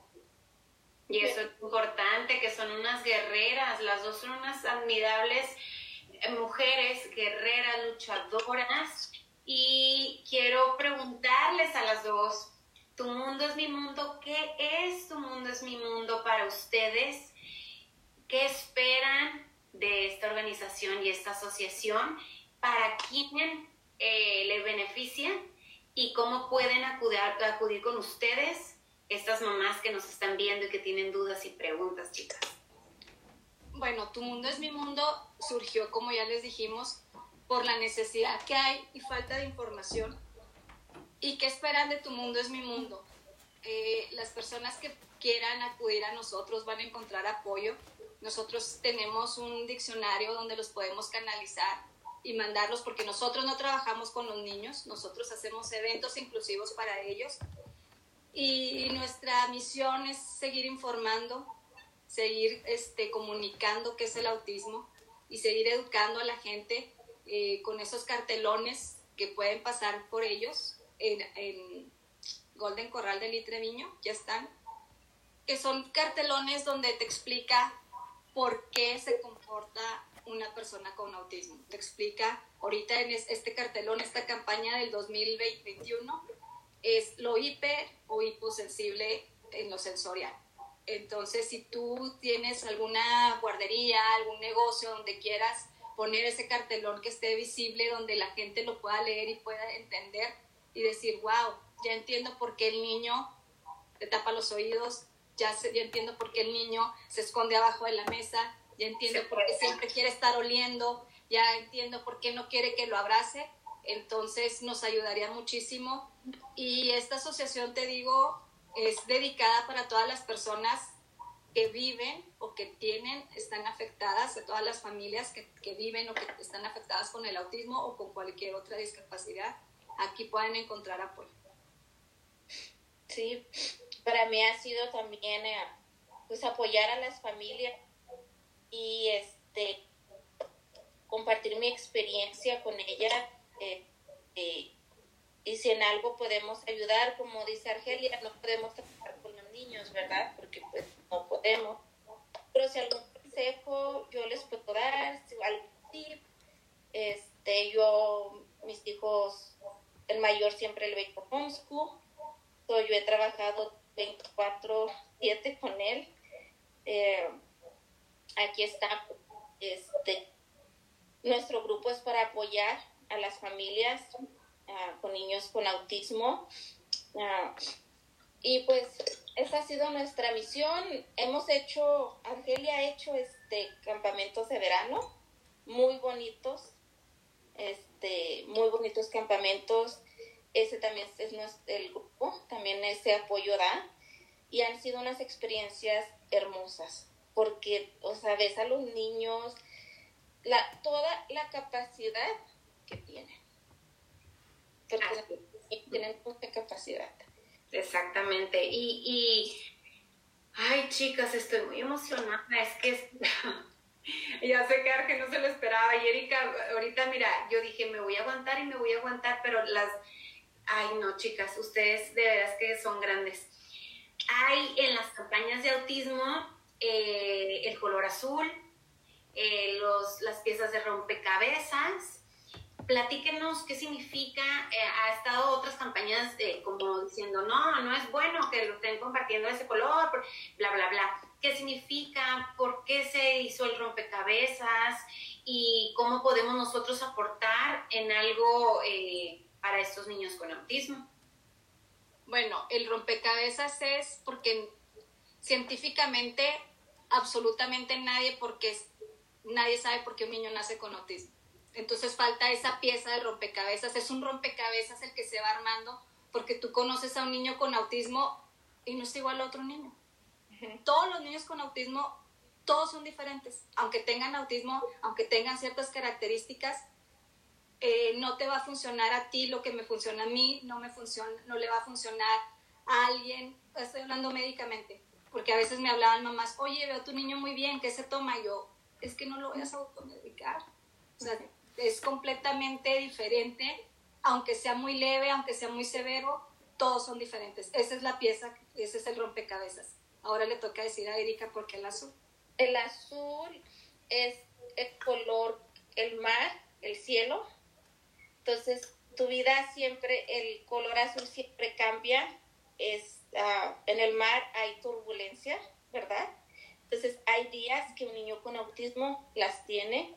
Speaker 1: Y eso es importante, que son unas guerreras, las dos son unas admirables mujeres guerreras, luchadoras. Y quiero preguntarles a las dos, tu mundo es mi mundo, ¿qué es tu mundo es mi mundo para ustedes? ¿Qué esperan de esta organización y esta asociación? ¿Para quién eh, le beneficia? ¿Y cómo pueden acudir, acudir con ustedes, estas mamás que nos están viendo y que tienen dudas y preguntas, chicas?
Speaker 2: Bueno, Tu Mundo es mi mundo surgió, como ya les dijimos, por la necesidad que hay y falta de información. ¿Y qué esperan de Tu Mundo es mi mundo? Eh, las personas que quieran acudir a nosotros van a encontrar apoyo. nosotros tenemos un diccionario donde los podemos canalizar y mandarlos porque nosotros no trabajamos con los niños, nosotros hacemos eventos inclusivos para ellos y nuestra misión es seguir informando, seguir este, comunicando qué es el autismo y seguir educando a la gente eh, con esos cartelones que pueden pasar por ellos en, en Golden Corral de Litreviño, ya están, que son cartelones donde te explica por qué se comporta una persona con autismo. Te explica ahorita en este cartelón, esta campaña del 2021, es lo hiper o hiposensible en lo sensorial. Entonces, si tú tienes alguna guardería, algún negocio donde quieras poner ese cartelón que esté visible, donde la gente lo pueda leer y pueda entender y decir, wow, ya entiendo por qué el niño te tapa los oídos, ya, ya entiendo por qué el niño se esconde abajo de la mesa, ya entiendo por qué siempre quiere estar oliendo, ya entiendo por qué no quiere que lo abrace, entonces nos ayudaría muchísimo. Y esta asociación, te digo, es dedicada para todas las personas que viven o que tienen, están afectadas, a todas las familias que, que viven o que están afectadas con el autismo o con cualquier otra discapacidad. Aquí pueden encontrar apoyo.
Speaker 3: Sí, para mí ha sido también eh, pues apoyar a las familias y este compartir mi experiencia con ella eh, eh, y si en algo podemos ayudar, como dice Argelia, no podemos trabajar con los niños, ¿verdad? Porque pues no podemos. Pero si algún consejo yo les puedo dar, si algún tip, este, yo, mis hijos, el mayor siempre le veo homeschool, yo he trabajado 24-7 con él. Eh, aquí está, este, nuestro grupo es para apoyar a las familias ah, con niños con autismo. Ah, y pues esa ha sido nuestra misión. Hemos hecho, Argelia ha hecho este campamentos de verano muy bonitos, este, muy bonitos campamentos ese también es nuestro, el grupo, también ese apoyo da, y han sido unas experiencias hermosas, porque, o sea, ves a los niños, la, toda la capacidad que tienen, porque tienen mucha capacidad.
Speaker 1: Exactamente, y, y, ay chicas, estoy muy emocionada, es que... ya sé que Arge no se lo esperaba. Y Erika, ahorita mira, yo dije, me voy a aguantar y me voy a aguantar, pero las, Ay, no, chicas, ustedes de veras que son grandes. Hay en las campañas de autismo eh, el color azul, eh, los, las piezas de rompecabezas. Platíquenos qué significa. Eh, ha estado otras campañas como diciendo, no, no es bueno que lo estén compartiendo ese color, bla, bla, bla. ¿Qué significa? ¿Por qué se hizo el rompecabezas? ¿Y cómo podemos nosotros aportar en algo para estos niños con autismo?
Speaker 2: Bueno, el rompecabezas es porque científicamente absolutamente nadie porque nadie sabe por qué un niño nace con autismo. Entonces falta esa pieza de rompecabezas, es un rompecabezas el que se va armando porque tú conoces a un niño con autismo y no es igual a otro niño. Todos los niños con autismo, todos son diferentes, aunque tengan autismo, aunque tengan ciertas características, eh, no te va a funcionar a ti lo que me funciona a mí, no, me funciona, no le va a funcionar a alguien, estoy hablando médicamente, porque a veces me hablaban mamás, oye, veo a tu niño muy bien, ¿qué se toma? yo, es que no lo voy a automedicar. O sea, es completamente diferente, aunque sea muy leve, aunque sea muy severo, todos son diferentes. Esa es la pieza, ese es el rompecabezas. Ahora le toca decir a Erika por qué el azul.
Speaker 3: El azul es el color, el mar, el cielo, entonces, tu vida siempre, el color azul siempre cambia. Es, ah, en el mar hay turbulencia, ¿verdad? Entonces, hay días que un niño con autismo las tiene.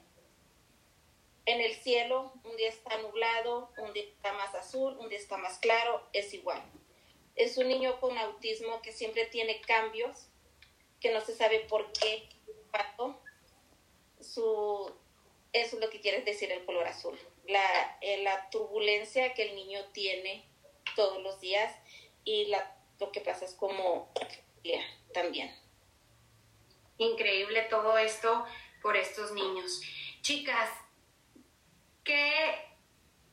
Speaker 3: En el cielo, un día está nublado, un día está más azul, un día está más claro, es igual. Es un niño con autismo que siempre tiene cambios, que no se sabe por qué Su, eso es lo que quiere decir el color azul la, eh, la turbulencia que el niño tiene todos los días y la, lo que pasa es como también.
Speaker 1: Increíble todo esto por estos niños. Chicas, ¿qué,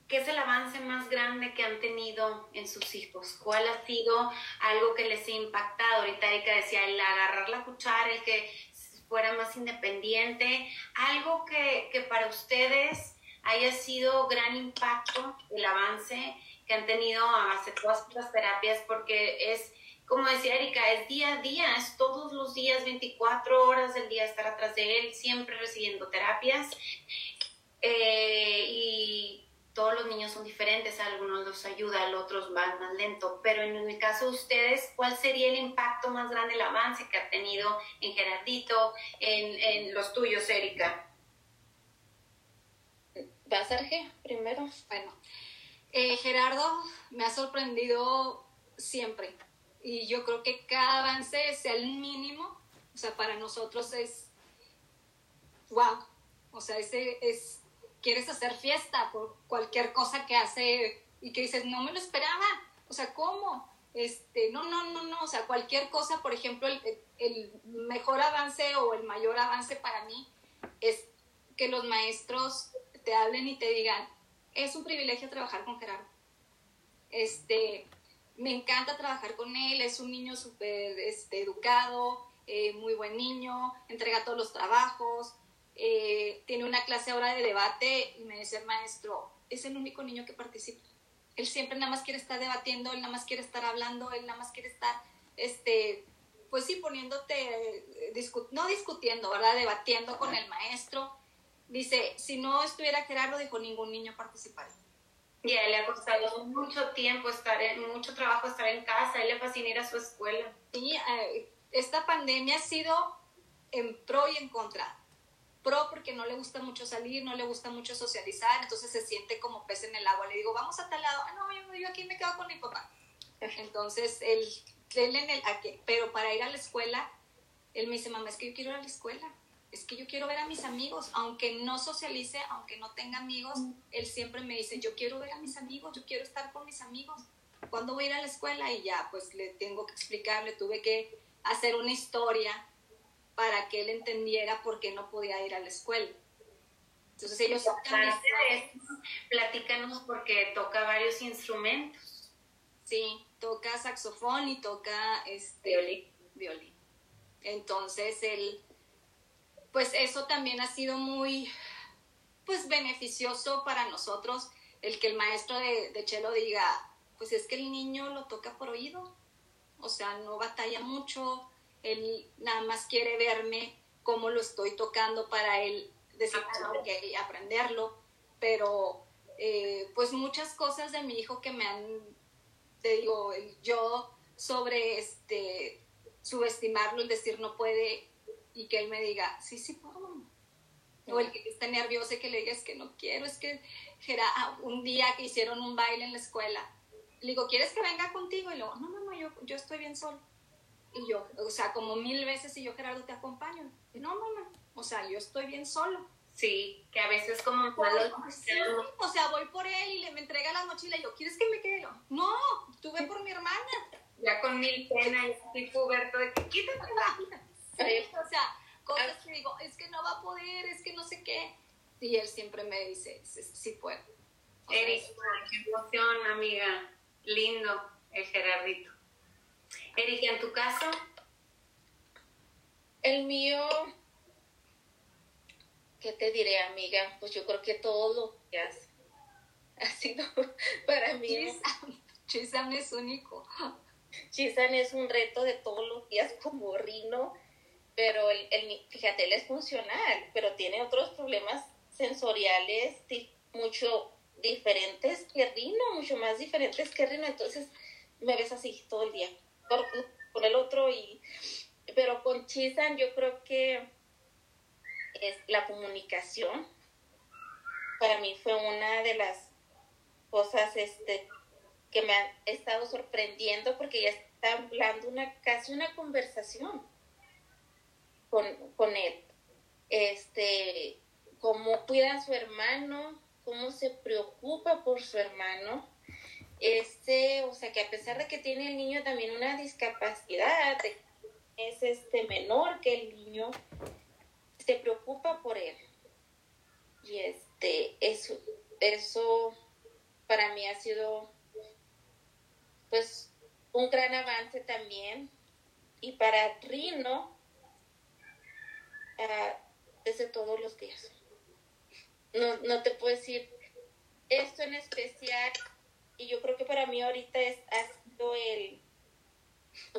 Speaker 1: ¿qué es el avance más grande que han tenido en sus hijos? ¿Cuál ha sido algo que les ha impactado? Ahorita Erika decía, el agarrar la cuchara, el que fuera más independiente, algo que, que para ustedes haya sido gran impacto el avance que han tenido hace todas las terapias, porque es, como decía Erika, es día a día, es todos los días, 24 horas del día estar atrás de él, siempre recibiendo terapias. Eh, y todos los niños son diferentes, a algunos los ayuda, a otros van más lento, pero en el caso de ustedes, ¿cuál sería el impacto más grande, el avance que ha tenido en Gerardito, en, en los tuyos, Erika?
Speaker 3: ¿Va a Sergio primero?
Speaker 2: Bueno, eh, Gerardo me ha sorprendido siempre y yo creo que cada avance sea el mínimo, o sea, para nosotros es wow, o sea, ese es quieres hacer fiesta por cualquier cosa que hace y que dices, no me lo esperaba, o sea, ¿cómo? Este, no, no, no, no, o sea, cualquier cosa, por ejemplo, el, mejor avance o el mayor avance para mí es que los maestros te hablen y te digan, es un privilegio trabajar con Gerardo. Este, me encanta trabajar con él, es un niño súper este, educado, eh, muy buen niño, entrega todos los trabajos, eh, tiene una clase ahora de debate y me dice el maestro, es el único niño que participa. Él siempre nada más quiere estar debatiendo, él nada más quiere estar hablando, él nada más quiere estar, este, pues sí, poniéndote, no discutiendo, ¿verdad? Debatiendo con el maestro. Dice, si no estuviera Gerardo, dijo, ningún niño participaría.
Speaker 1: Y a él le ha costado mucho tiempo estar, en, mucho trabajo estar en casa, él le fascina ir a su escuela.
Speaker 2: Sí, eh, esta pandemia ha sido en pro y en contra pro porque no le gusta mucho salir, no le gusta mucho socializar, entonces se siente como pez en el agua. Le digo, vamos a tal lado, ah, no, yo, aquí me quedo con mi papá. Entonces, él, él en el, pero para ir a la escuela, él me dice, mamá, es que yo quiero ir a la escuela, es que yo quiero ver a mis amigos, aunque no socialice, aunque no tenga amigos, él siempre me dice, yo quiero ver a mis amigos, yo quiero estar con mis amigos. ¿Cuándo voy a ir a la escuela? Y ya, pues le tengo que explicarle, tuve que hacer una historia para que él entendiera por qué no podía ir a la escuela.
Speaker 1: Entonces ellos platícanos porque toca varios instrumentos.
Speaker 2: Sí, toca saxofón y toca este violín. Entonces él, pues eso también ha sido muy, pues beneficioso para nosotros el que el maestro de, de cello diga, pues es que el niño lo toca por oído, o sea, no batalla mucho, él nada más quiere verme cómo lo estoy tocando para él decir, que aprenderlo, pero eh, pues muchas cosas de mi hijo que me han, te digo, yo sobre este, subestimarlo, el decir no puede y que él me diga, sí, sí puedo. O el que esté nervioso y que le diga, es que no quiero, es que era ah, un día que hicieron un baile en la escuela, le digo, ¿quieres que venga contigo? Y luego, no, no, no, yo, yo estoy bien solo. Y yo, o sea, como mil veces y yo, Gerardo, te acompaño. No, mamá, o sea, yo estoy bien solo.
Speaker 1: Sí, que a veces como
Speaker 2: o sea, voy por él y le me entrega la mochila y yo, ¿quieres que me quede? No, tú ve por mi hermana.
Speaker 1: Ya con mil pena y estoy puberto de que quítate la
Speaker 2: sí, O sea, cosas que digo, es que no va a poder, es que no sé qué. Y él siempre me dice, sí, puedo.
Speaker 1: Erika, qué emoción, amiga. Lindo el Gerardito. Erika, ¿en tu caso?
Speaker 3: El mío, ¿qué te diré, amiga? Pues yo creo que todos los días ha sido para mí.
Speaker 2: Chisan es único.
Speaker 3: Chisan es un reto de todos los días como Rino, pero el, el, fíjate, él es funcional, pero tiene otros problemas sensoriales mucho diferentes que Rino, mucho más diferentes que Rino, entonces me ves así todo el día con el otro y pero con Chisan yo creo que es la comunicación. Para mí fue una de las cosas este que me han estado sorprendiendo porque ya está hablando una casi una conversación con, con él. Este cómo cuida a su hermano cómo se preocupa por su hermano este, o sea, que a pesar de que tiene el niño también una discapacidad, es este menor que el niño se preocupa por él. Y este, eso, eso para mí ha sido pues un gran avance también. Y para Rino, uh, desde todos los días. No, no te puedo decir esto en especial, y yo creo que para mí ahorita es, ha sido el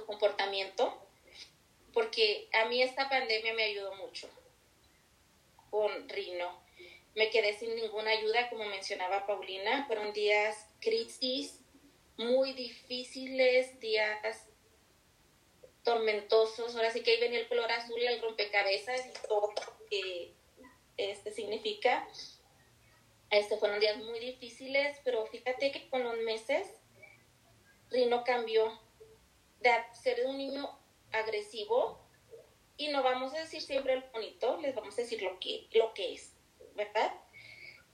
Speaker 3: comportamiento, porque a mí esta pandemia me ayudó mucho con Rino. Me quedé sin ninguna ayuda, como mencionaba Paulina, fueron días crisis muy difíciles, días tormentosos. Ahora sí que ahí venía el color azul, el rompecabezas y todo lo que este significa. Este fueron días muy difíciles, pero fíjate que con los meses Rino cambió de ser un niño agresivo y no vamos a decir siempre el bonito, les vamos a decir lo que, lo que es, ¿verdad?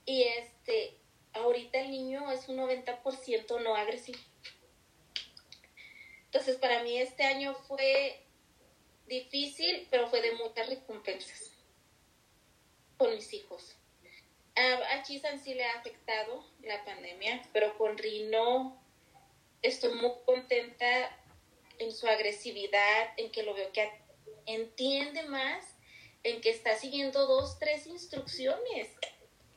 Speaker 3: Y este, ahorita el niño es un 90% no agresivo. Entonces, para mí este año fue difícil, pero fue de muchas recompensas con mis hijos. A, Chisan sí le ha afectado la pandemia, pero con Rino estoy muy contenta en su agresividad, en que lo veo que entiende más, en que está siguiendo dos, tres instrucciones.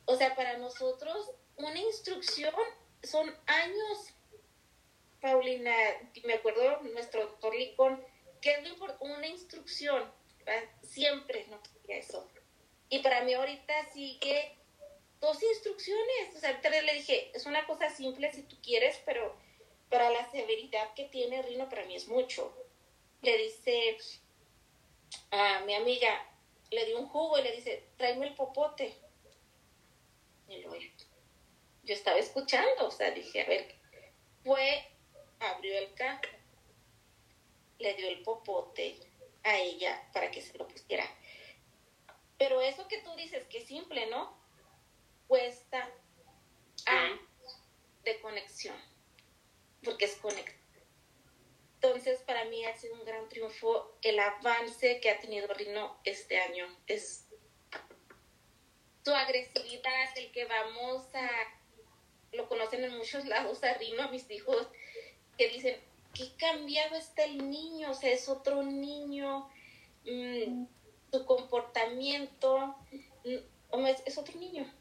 Speaker 3: O sea, para nosotros una instrucción son años. Paulina, me acuerdo nuestro doctor Licón, que es una instrucción, siempre no quería eso. Y para mí ahorita sigue dos instrucciones. O sea, ahorita le dije, es una cosa simple si tú quieres, pero para la severidad que tiene Rino para mí es mucho. Le dice a mi amiga, le dio un jugo y le dice, tráeme el popote. Y lo yo estaba escuchando, o sea, dije, a ver, fue, abrió el carro, le dio el popote a ella para que se lo pusiera. Pero eso que tú dices que es simple, ¿no? Cuesta A de conexión porque es conectado. Entonces, para mí ha sido un gran triunfo el avance que ha tenido Rino este año. Es su agresividad, el que vamos a, lo conocen en muchos lados a Rino, a mis hijos, que dicen, qué cambiado está el niño, o sea, es otro niño, mm, su comportamiento, mm, es, es otro niño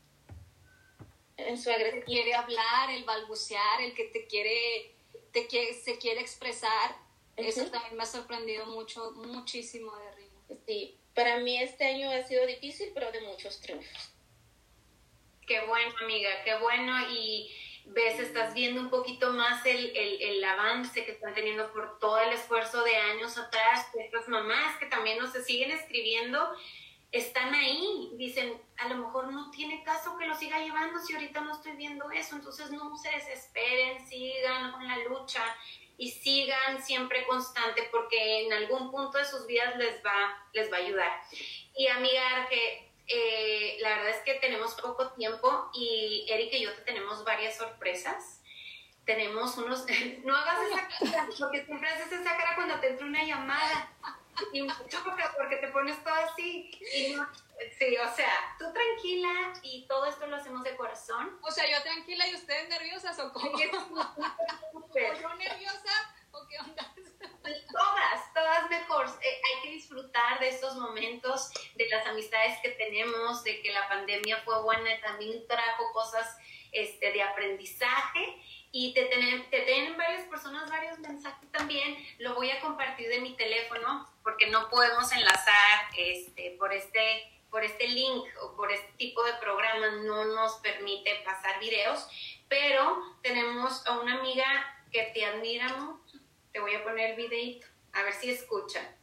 Speaker 2: en su agresividad. Quiere hablar, el balbucear, el que te quiere, te quiere, se quiere expresar. Eso también me ha sorprendido mucho, muchísimo de Rino.
Speaker 3: Sí, para mí este año ha sido difícil, pero de muchos triunfos.
Speaker 1: Qué bueno, amiga, qué bueno. Y ves, estás viendo un poquito más el, el, el, avance que están teniendo por todo el esfuerzo de años atrás, estas mamás que también nos siguen escribiendo están ahí, dicen, a lo mejor no tiene caso que lo siga llevando si ahorita no estoy viendo eso, entonces no se desesperen, sigan con la lucha y sigan siempre constante porque en algún punto de sus vidas les va, les va a ayudar. Y amiga, que eh, la verdad es que tenemos poco tiempo y Eric y yo te tenemos varias sorpresas. Tenemos unos, no hagas esa cara, porque siempre haces esa cara cuando te entra una llamada y mucho porque, te pones todo así. Y no, sí, o sea, tú tranquila y todo esto lo hacemos de corazón.
Speaker 2: O sea, yo tranquila y ustedes nerviosas o cómo? ¿O yo nerviosa o qué onda?
Speaker 1: Todas, todas mejor. Eh, hay que disfrutar de estos momentos, de las amistades que tenemos, de que la pandemia fue buena y también trajo cosas este, de aprendizaje y te tienen, te tienen varias personas varios mensajes también. Lo voy a compartir de mi teléfono porque no podemos enlazar este, por, este, por este link o por este tipo de programa, no nos permite pasar videos, pero tenemos a una amiga que te admira mucho. Te voy a poner el videito, a ver si escucha.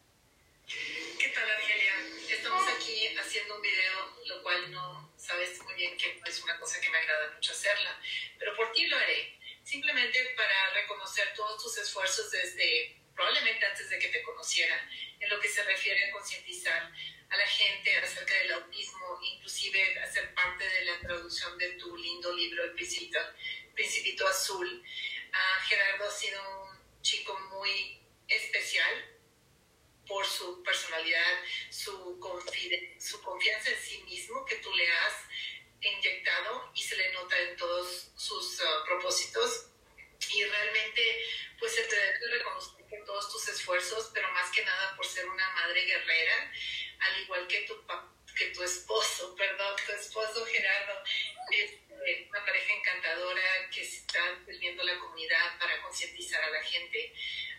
Speaker 4: ¿Qué tal, Argelia? Estamos aquí haciendo un video, lo cual no sabes muy bien que es una cosa que me agrada mucho hacerla, pero por ti lo haré simplemente para reconocer todos tus esfuerzos desde probablemente antes de que te conocieran, en lo que se refiere a concientizar a la gente acerca del autismo, inclusive hacer parte de la traducción de tu lindo libro, El Principito, Principito Azul. Uh, Gerardo ha sido un chico muy especial por su personalidad, su, su confianza en sí mismo que tú le has inyectado y se le nota en todos sus uh, propósitos. Y realmente, pues se te debe reconocer por todos tus esfuerzos, pero más que nada por ser una madre guerrera, al igual que tu, que tu esposo, perdón, tu esposo Gerardo. Es, una pareja encantadora que está viviendo la comunidad para concientizar a la gente.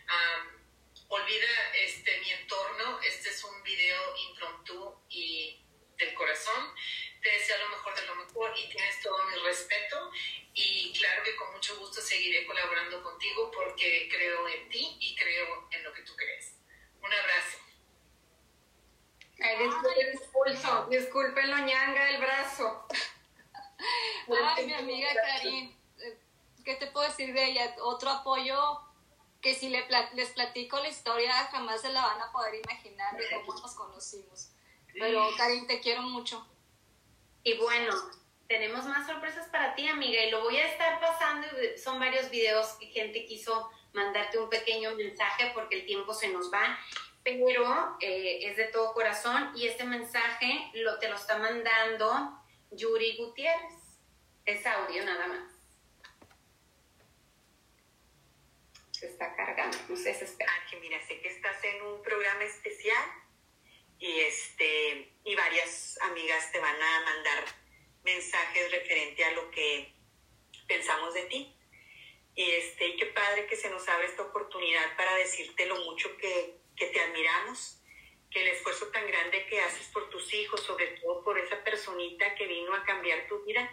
Speaker 4: Um, olvida este mi entorno. Este es un video impromptu y del corazón te deseo
Speaker 2: lo
Speaker 4: mejor de lo mejor y tienes todo mi respeto y claro que con mucho gusto seguiré colaborando contigo porque creo en ti y creo en lo que tú crees. Un abrazo.
Speaker 1: Ay, disculpen, disculpen lo
Speaker 2: ñanga del brazo. Ay, mi amiga Karin, ¿qué te puedo decir de ella? Otro apoyo que si les platico la historia jamás se la van a poder imaginar de cómo nos conocimos. Pero Karin, te quiero mucho.
Speaker 1: Y bueno, tenemos más sorpresas para ti, amiga, y lo voy a estar pasando. Son varios videos que gente quiso mandarte un pequeño mensaje porque el tiempo se nos va, pero eh, es de todo corazón y este mensaje lo, te lo está mandando Yuri Gutiérrez. Es audio nada más. Se está cargando, no sé, se espera.
Speaker 5: Ángel, mira, sé que estás en un programa especial y, este, y varias amigas te van a mandar mensajes referente a lo que pensamos de ti. Y este, qué padre que se nos abre esta oportunidad para decirte lo mucho que, que te admiramos, que el esfuerzo tan grande que haces por tus hijos, sobre todo por esa personita que vino a cambiar tu vida,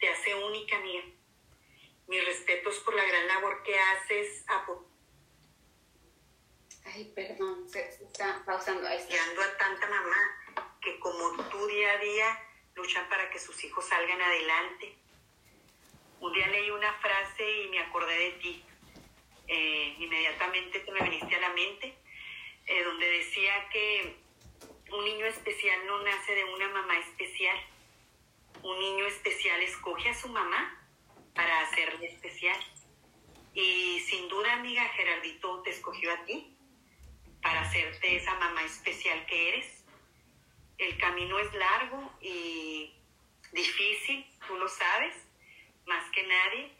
Speaker 5: te hace única, amiga. Mis respetos por la gran labor que haces.
Speaker 1: Ay, perdón, se, está pausando. Ahí
Speaker 5: a tanta mamá que como tú día a día luchan para que sus hijos salgan adelante. Un día leí una frase y me acordé de ti. Eh, inmediatamente te me viniste a la mente, eh, donde decía que un niño especial no nace de una mamá especial. Un niño especial escoge a su mamá para hacerle especial. Y sin duda, amiga, Gerardito te escogió a ti para hacerte esa mamá especial que eres el camino es largo y difícil, tú lo sabes, más que nadie,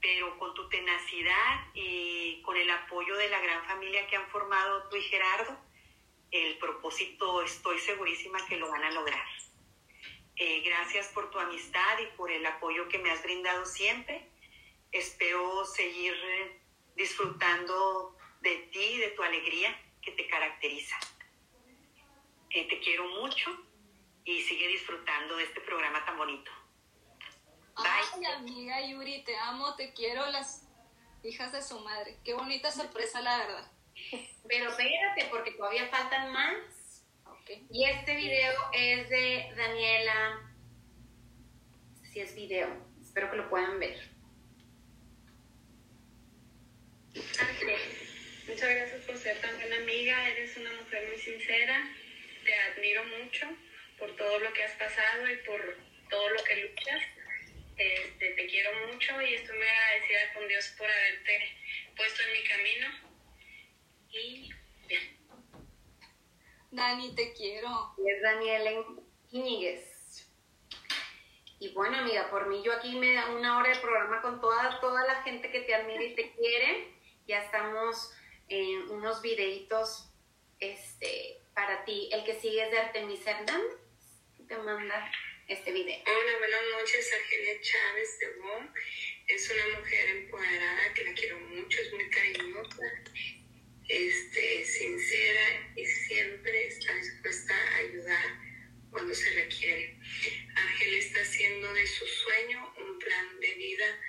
Speaker 5: pero con tu tenacidad y con el apoyo de la gran familia que han formado tú y Gerardo, el propósito estoy segurísima que lo van a lograr. Eh, gracias por tu amistad y por el apoyo que me has brindado siempre. Espero seguir disfrutando de ti de tu alegría que te caracteriza. Eh, te quiero mucho y sigue disfrutando de este programa tan bonito.
Speaker 2: Ay, amiga Yuri, te amo, te quiero, las hijas de su madre. Qué bonita sorpresa, la verdad.
Speaker 1: Pero espérate, porque todavía faltan más. Y este video es de Daniela. Si es video, espero que lo puedan ver.
Speaker 6: Muchas gracias por ser tan buena amiga, eres una mujer muy sincera te admiro mucho por todo lo que has pasado y por todo lo que luchas. Este, te quiero mucho y estoy muy agradecida con Dios por haberte puesto en mi camino. Y bien.
Speaker 2: Dani, te quiero.
Speaker 1: Y es Daniel Iñiguez. Y bueno, amiga, por mí yo aquí me da una hora de programa con toda, toda la gente que te admira y te quiere. Ya estamos en unos videitos este, para ti. El que sigue es de Artemis Hernández, te manda este video.
Speaker 6: Hola, buenas noches, Argelia Chávez de WOM. Es una mujer empoderada que la quiero mucho, es muy cariñosa, este, sincera y siempre está dispuesta a ayudar cuando se requiere. Ángel está haciendo de su sueño un plan de vida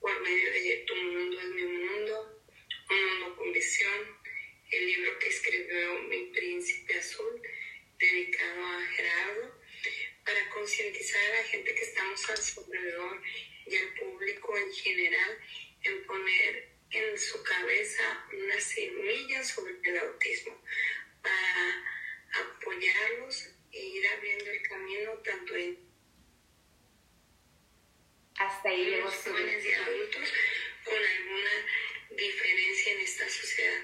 Speaker 6: por medio de Tu Mundo es mi mundo, un mundo con visión, el libro que escribió Mi Príncipe Azul, dedicado a Gerardo, para concientizar a la gente que estamos a su alrededor y al público en general en poner en su cabeza una semilla sobre el autismo, para apoyarlos e ir abriendo el camino tanto en
Speaker 1: hasta ahí
Speaker 6: los jóvenes y adultos con alguna diferencia en esta sociedad.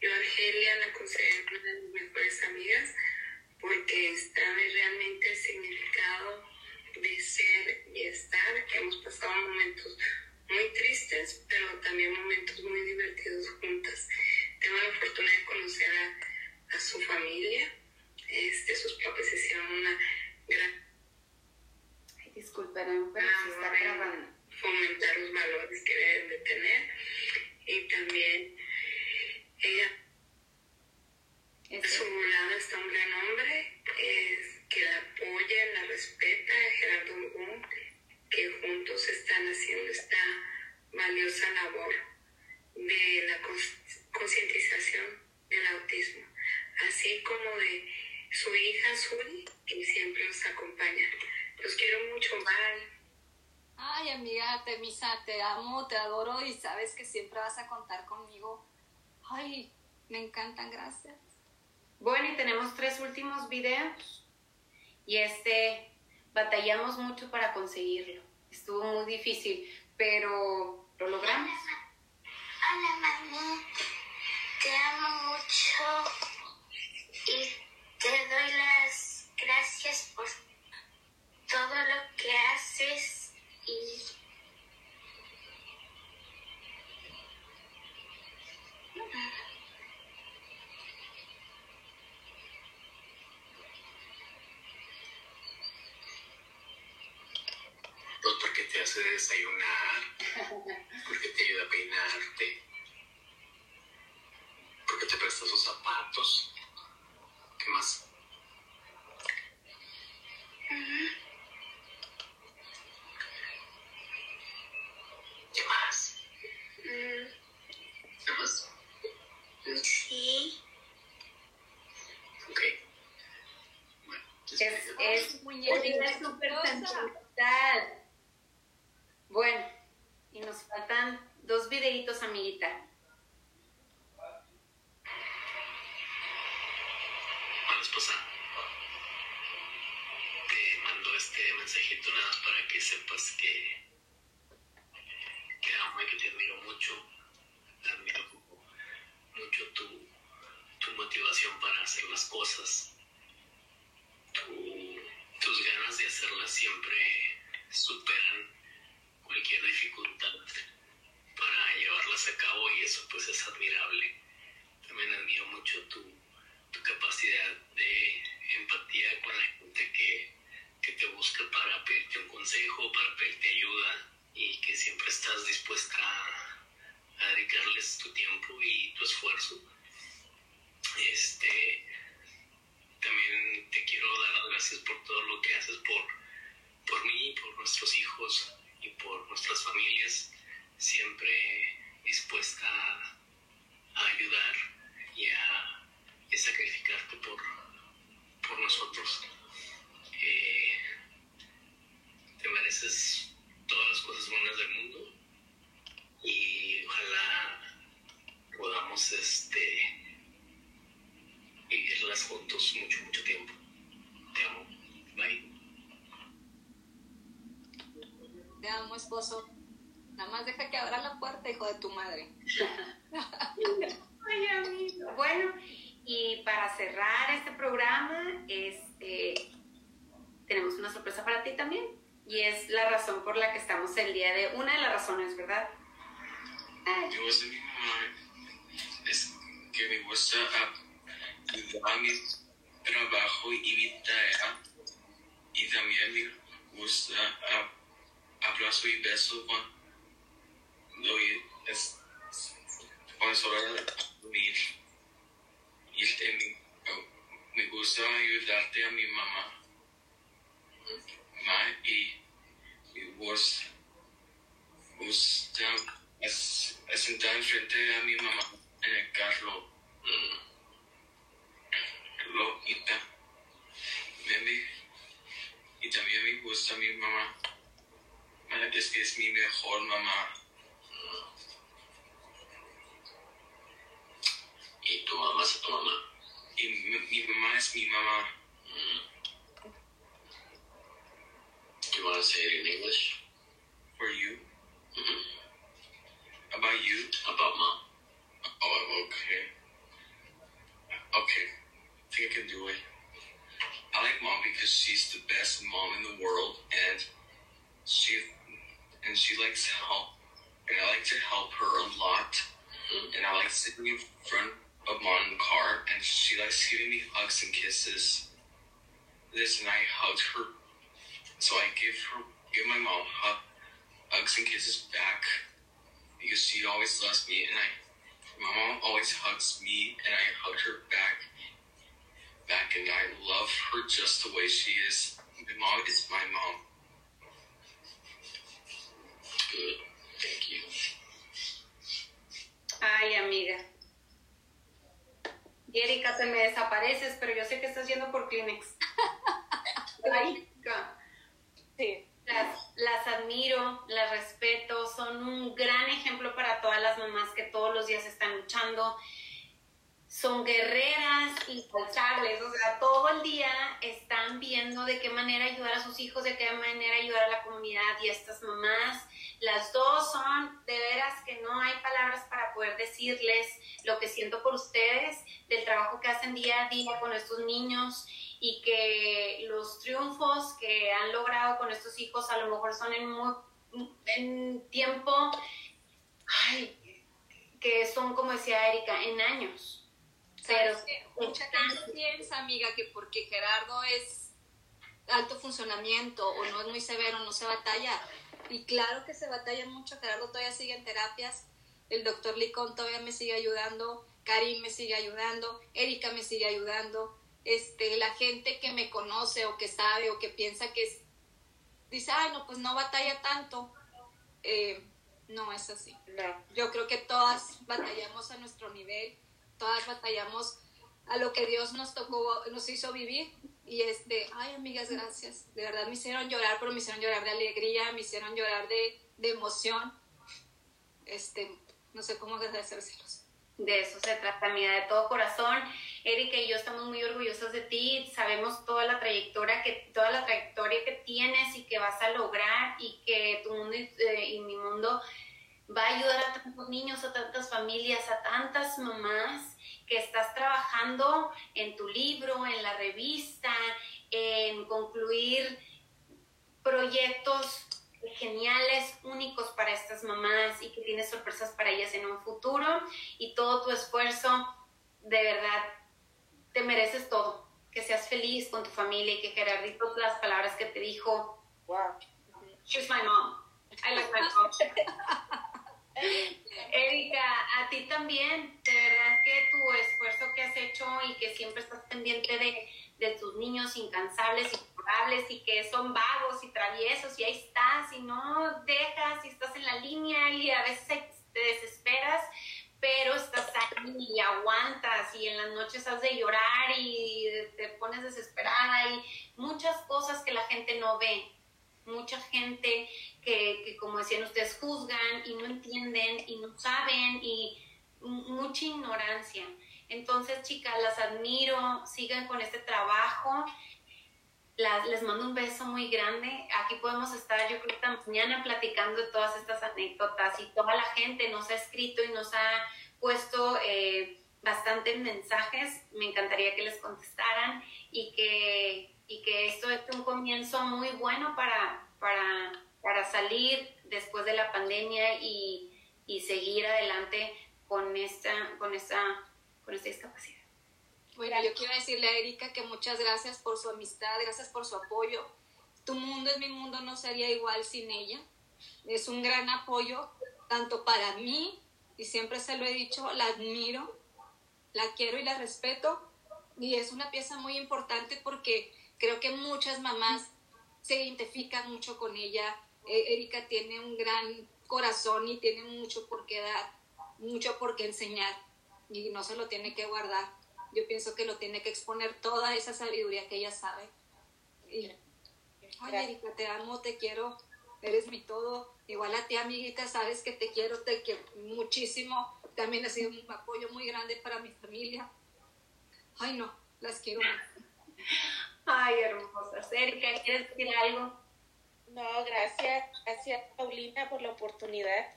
Speaker 6: Yo, Argelia, la considero una de mis mejores amigas porque sabe realmente el significado de ser y estar. Hemos pasado momentos muy tristes, pero también momentos muy divertidos juntas. Tengo la fortuna de conocer a, su familia. Este, sus papás hicieron una gran...
Speaker 1: Disculpen, pero se está grabando.
Speaker 6: Fomentar los valores que deben de tener y también eh, ella, este. su lado está un gran hombre, es, que la apoya, la respeta, Gerardo Urbón, que juntos están haciendo esta valiosa labor de la concientización del autismo, así como de su hija Suri, que siempre los acompaña. Los quiero mucho, bye
Speaker 7: ay amiga Temisa, te amo, te adoro y sabes que siempre vas a contar conmigo. Ay, me encantan, gracias.
Speaker 1: Bueno, y tenemos tres últimos videos y este, batallamos mucho para conseguirlo. Estuvo muy difícil, pero lo logramos.
Speaker 8: Hola, mamá te amo mucho y te doy las gracias por todo lo que haces y.
Speaker 9: Pues porque te hace desayunar, porque te ayuda a peinarte, porque te presta sus zapatos, ¿qué más?
Speaker 7: was gay. esposo, nada más deja que abra la puerta, hijo de tu madre.
Speaker 9: ayudarte a mi mamá.
Speaker 1: Poder decirles lo que siento por ustedes, del trabajo que hacen día a día con estos niños y que los triunfos que han logrado con estos hijos a lo mejor son en, muy, en tiempo, ay, que son, como decía Erika, en años. Pero
Speaker 2: mucha gente piensa, amiga, que porque Gerardo es alto funcionamiento o no es muy severo, no se batalla. Y claro que se batalla mucho, Gerardo todavía sigue en terapias, el doctor Licón todavía me sigue ayudando, Karim me sigue ayudando, Erika me sigue ayudando, este, la gente que me conoce o que sabe o que piensa que es, dice, ay, no, pues no batalla tanto. Eh, no es así. Yo creo que todas batallamos a nuestro nivel, todas batallamos a lo que Dios nos tocó, nos hizo vivir. Y este, ay, amigas, gracias. De verdad me hicieron llorar, pero me hicieron llorar de alegría, me hicieron llorar de, de emoción. Este, no sé cómo agradecérselos
Speaker 1: de eso se trata, amiga, de todo corazón. Erika y yo estamos muy orgullosos de ti, sabemos toda la trayectoria que, toda la trayectoria que tienes y que vas a lograr y que tu mundo y, eh, y mi mundo va a ayudar a tantos niños, a tantas familias, a tantas mamás que estás trabajando en tu libro, en la revista, en concluir proyectos geniales, únicos para estas mamás y que tienes sorpresas para ellas en un futuro y todo tu esfuerzo, de verdad, te mereces todo. Que seas feliz con tu familia y que Gerardito las palabras que te dijo, wow, she's my mom. I like my mom. Erika, a ti también, de verdad que tu esfuerzo que has hecho y que siempre estás pendiente de, de tus niños incansables y y que son vagos y traviesos y ahí estás y no dejas y estás en la línea y a veces te desesperas, pero estás ahí y aguantas y en las noches has de llorar y te pones desesperada y muchas cosas que la gente no ve. Mucha gente que, que como decían ustedes, juzgan y no entienden y no saben y mucha ignorancia. Entonces, chicas, las admiro, sigan con este trabajo les mando un beso muy grande. Aquí podemos estar, yo creo que mañana platicando de todas estas anécdotas y toda la gente nos ha escrito y nos ha puesto eh, bastantes mensajes. Me encantaría que les contestaran y que, y que esto es un comienzo muy bueno para, para, para salir después de la pandemia y, y seguir adelante con esta, con esta, con esta discapacidad.
Speaker 2: Bueno, yo quiero decirle a Erika que muchas gracias por su amistad, gracias por su apoyo. Tu mundo es mi mundo, no sería igual sin ella. Es un gran apoyo, tanto para mí, y siempre se lo he dicho, la admiro, la quiero y la respeto. Y es una pieza muy importante porque creo que muchas mamás se identifican mucho con ella. E, Erika tiene un gran corazón y tiene mucho por qué dar, mucho por qué enseñar y no se lo tiene que guardar yo pienso que lo tiene que exponer toda esa sabiduría que ella sabe. Y, Oye, Erika, te amo, te quiero, eres mi todo. Igual a ti, amiguita, sabes que te quiero, te quiero muchísimo. También ha sido un apoyo muy grande para mi familia. Ay, no, las quiero.
Speaker 1: Ay, hermosa. Erika, ¿quieres decir algo?
Speaker 3: No, gracias, gracias Paulina por la oportunidad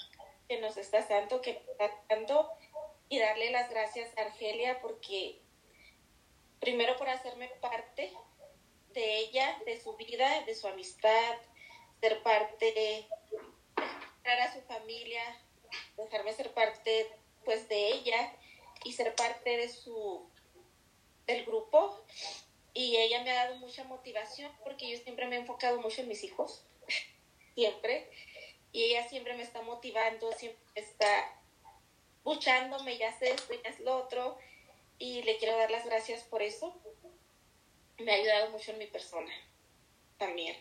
Speaker 3: que nos estás dando, que nos estás dando y darle las gracias a Argelia porque primero por hacerme parte de ella, de su vida, de su amistad, ser parte, de a su familia, dejarme ser parte pues de ella y ser parte de su del grupo. Y ella me ha dado mucha motivación porque yo siempre me he enfocado mucho en mis hijos siempre. Y ella siempre me está motivando siempre está buscándome, ya sé esto, ya es lo otro y le quiero dar las gracias por eso. Me ha ayudado mucho en mi persona también.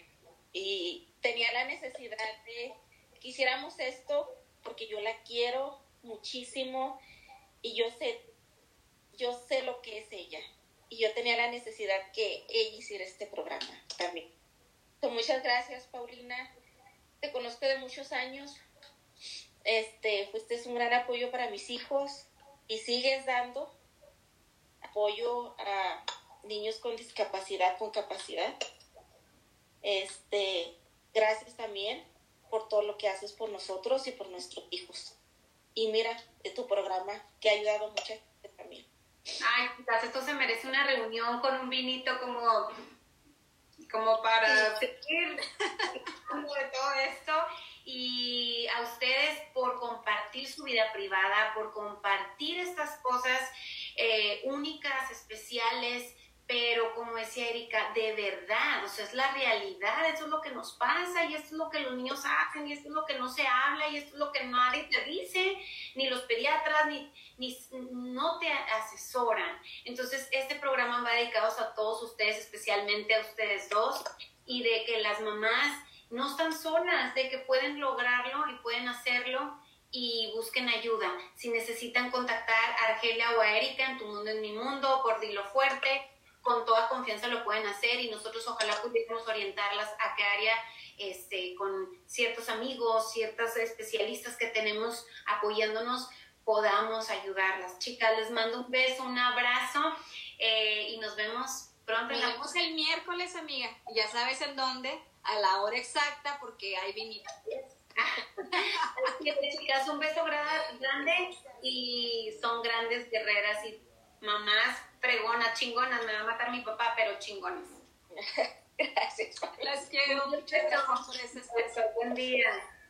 Speaker 3: Y tenía la necesidad de que hiciéramos esto porque yo la quiero muchísimo y yo sé, yo sé lo que es ella. Y yo tenía la necesidad que ella hiciera este programa también. muchas gracias, Paulina. Te conozco de muchos años. Este, fuiste un gran apoyo para mis hijos y sigues dando apoyo a niños con discapacidad, con capacidad. Este, gracias también por todo lo que haces por nosotros y por nuestros hijos. Y mira, de tu programa que ha ayudado mucho también.
Speaker 1: Ay, quizás esto se merece una reunión con un vinito como, como para seguir de todo esto. Y a ustedes por compartir su vida privada, por compartir estas cosas eh, únicas, especiales, pero como decía Erika, de verdad, o sea, es la realidad, eso es lo que nos pasa y esto es lo que los niños hacen y esto es lo que no se habla y esto es lo que nadie te dice, ni los pediatras, ni, ni no te asesoran. Entonces, este programa va dedicado a todos ustedes, especialmente a ustedes dos, y de que las mamás no están solas, de que pueden lograrlo y pueden hacerlo y busquen ayuda. Si necesitan contactar a Argelia o a Erika en Tu Mundo es Mi Mundo, por Dilo Fuerte, con toda confianza lo pueden hacer y nosotros ojalá pudiéramos orientarlas a qué área este, con ciertos amigos, ciertas especialistas que tenemos apoyándonos, podamos ayudarlas. Chicas, les mando un beso, un abrazo eh, y nos vemos pronto.
Speaker 2: Nos vemos el miércoles, amiga. Ya sabes en dónde, a la hora exacta, porque hay vinito.
Speaker 1: chicas, un beso grande y son grandes guerreras y mamás fregonas, chingonas, me va a matar mi papá, pero chingonas.
Speaker 3: Gracias.
Speaker 2: Las quiero. Muchas gracias por ese
Speaker 1: Buen día.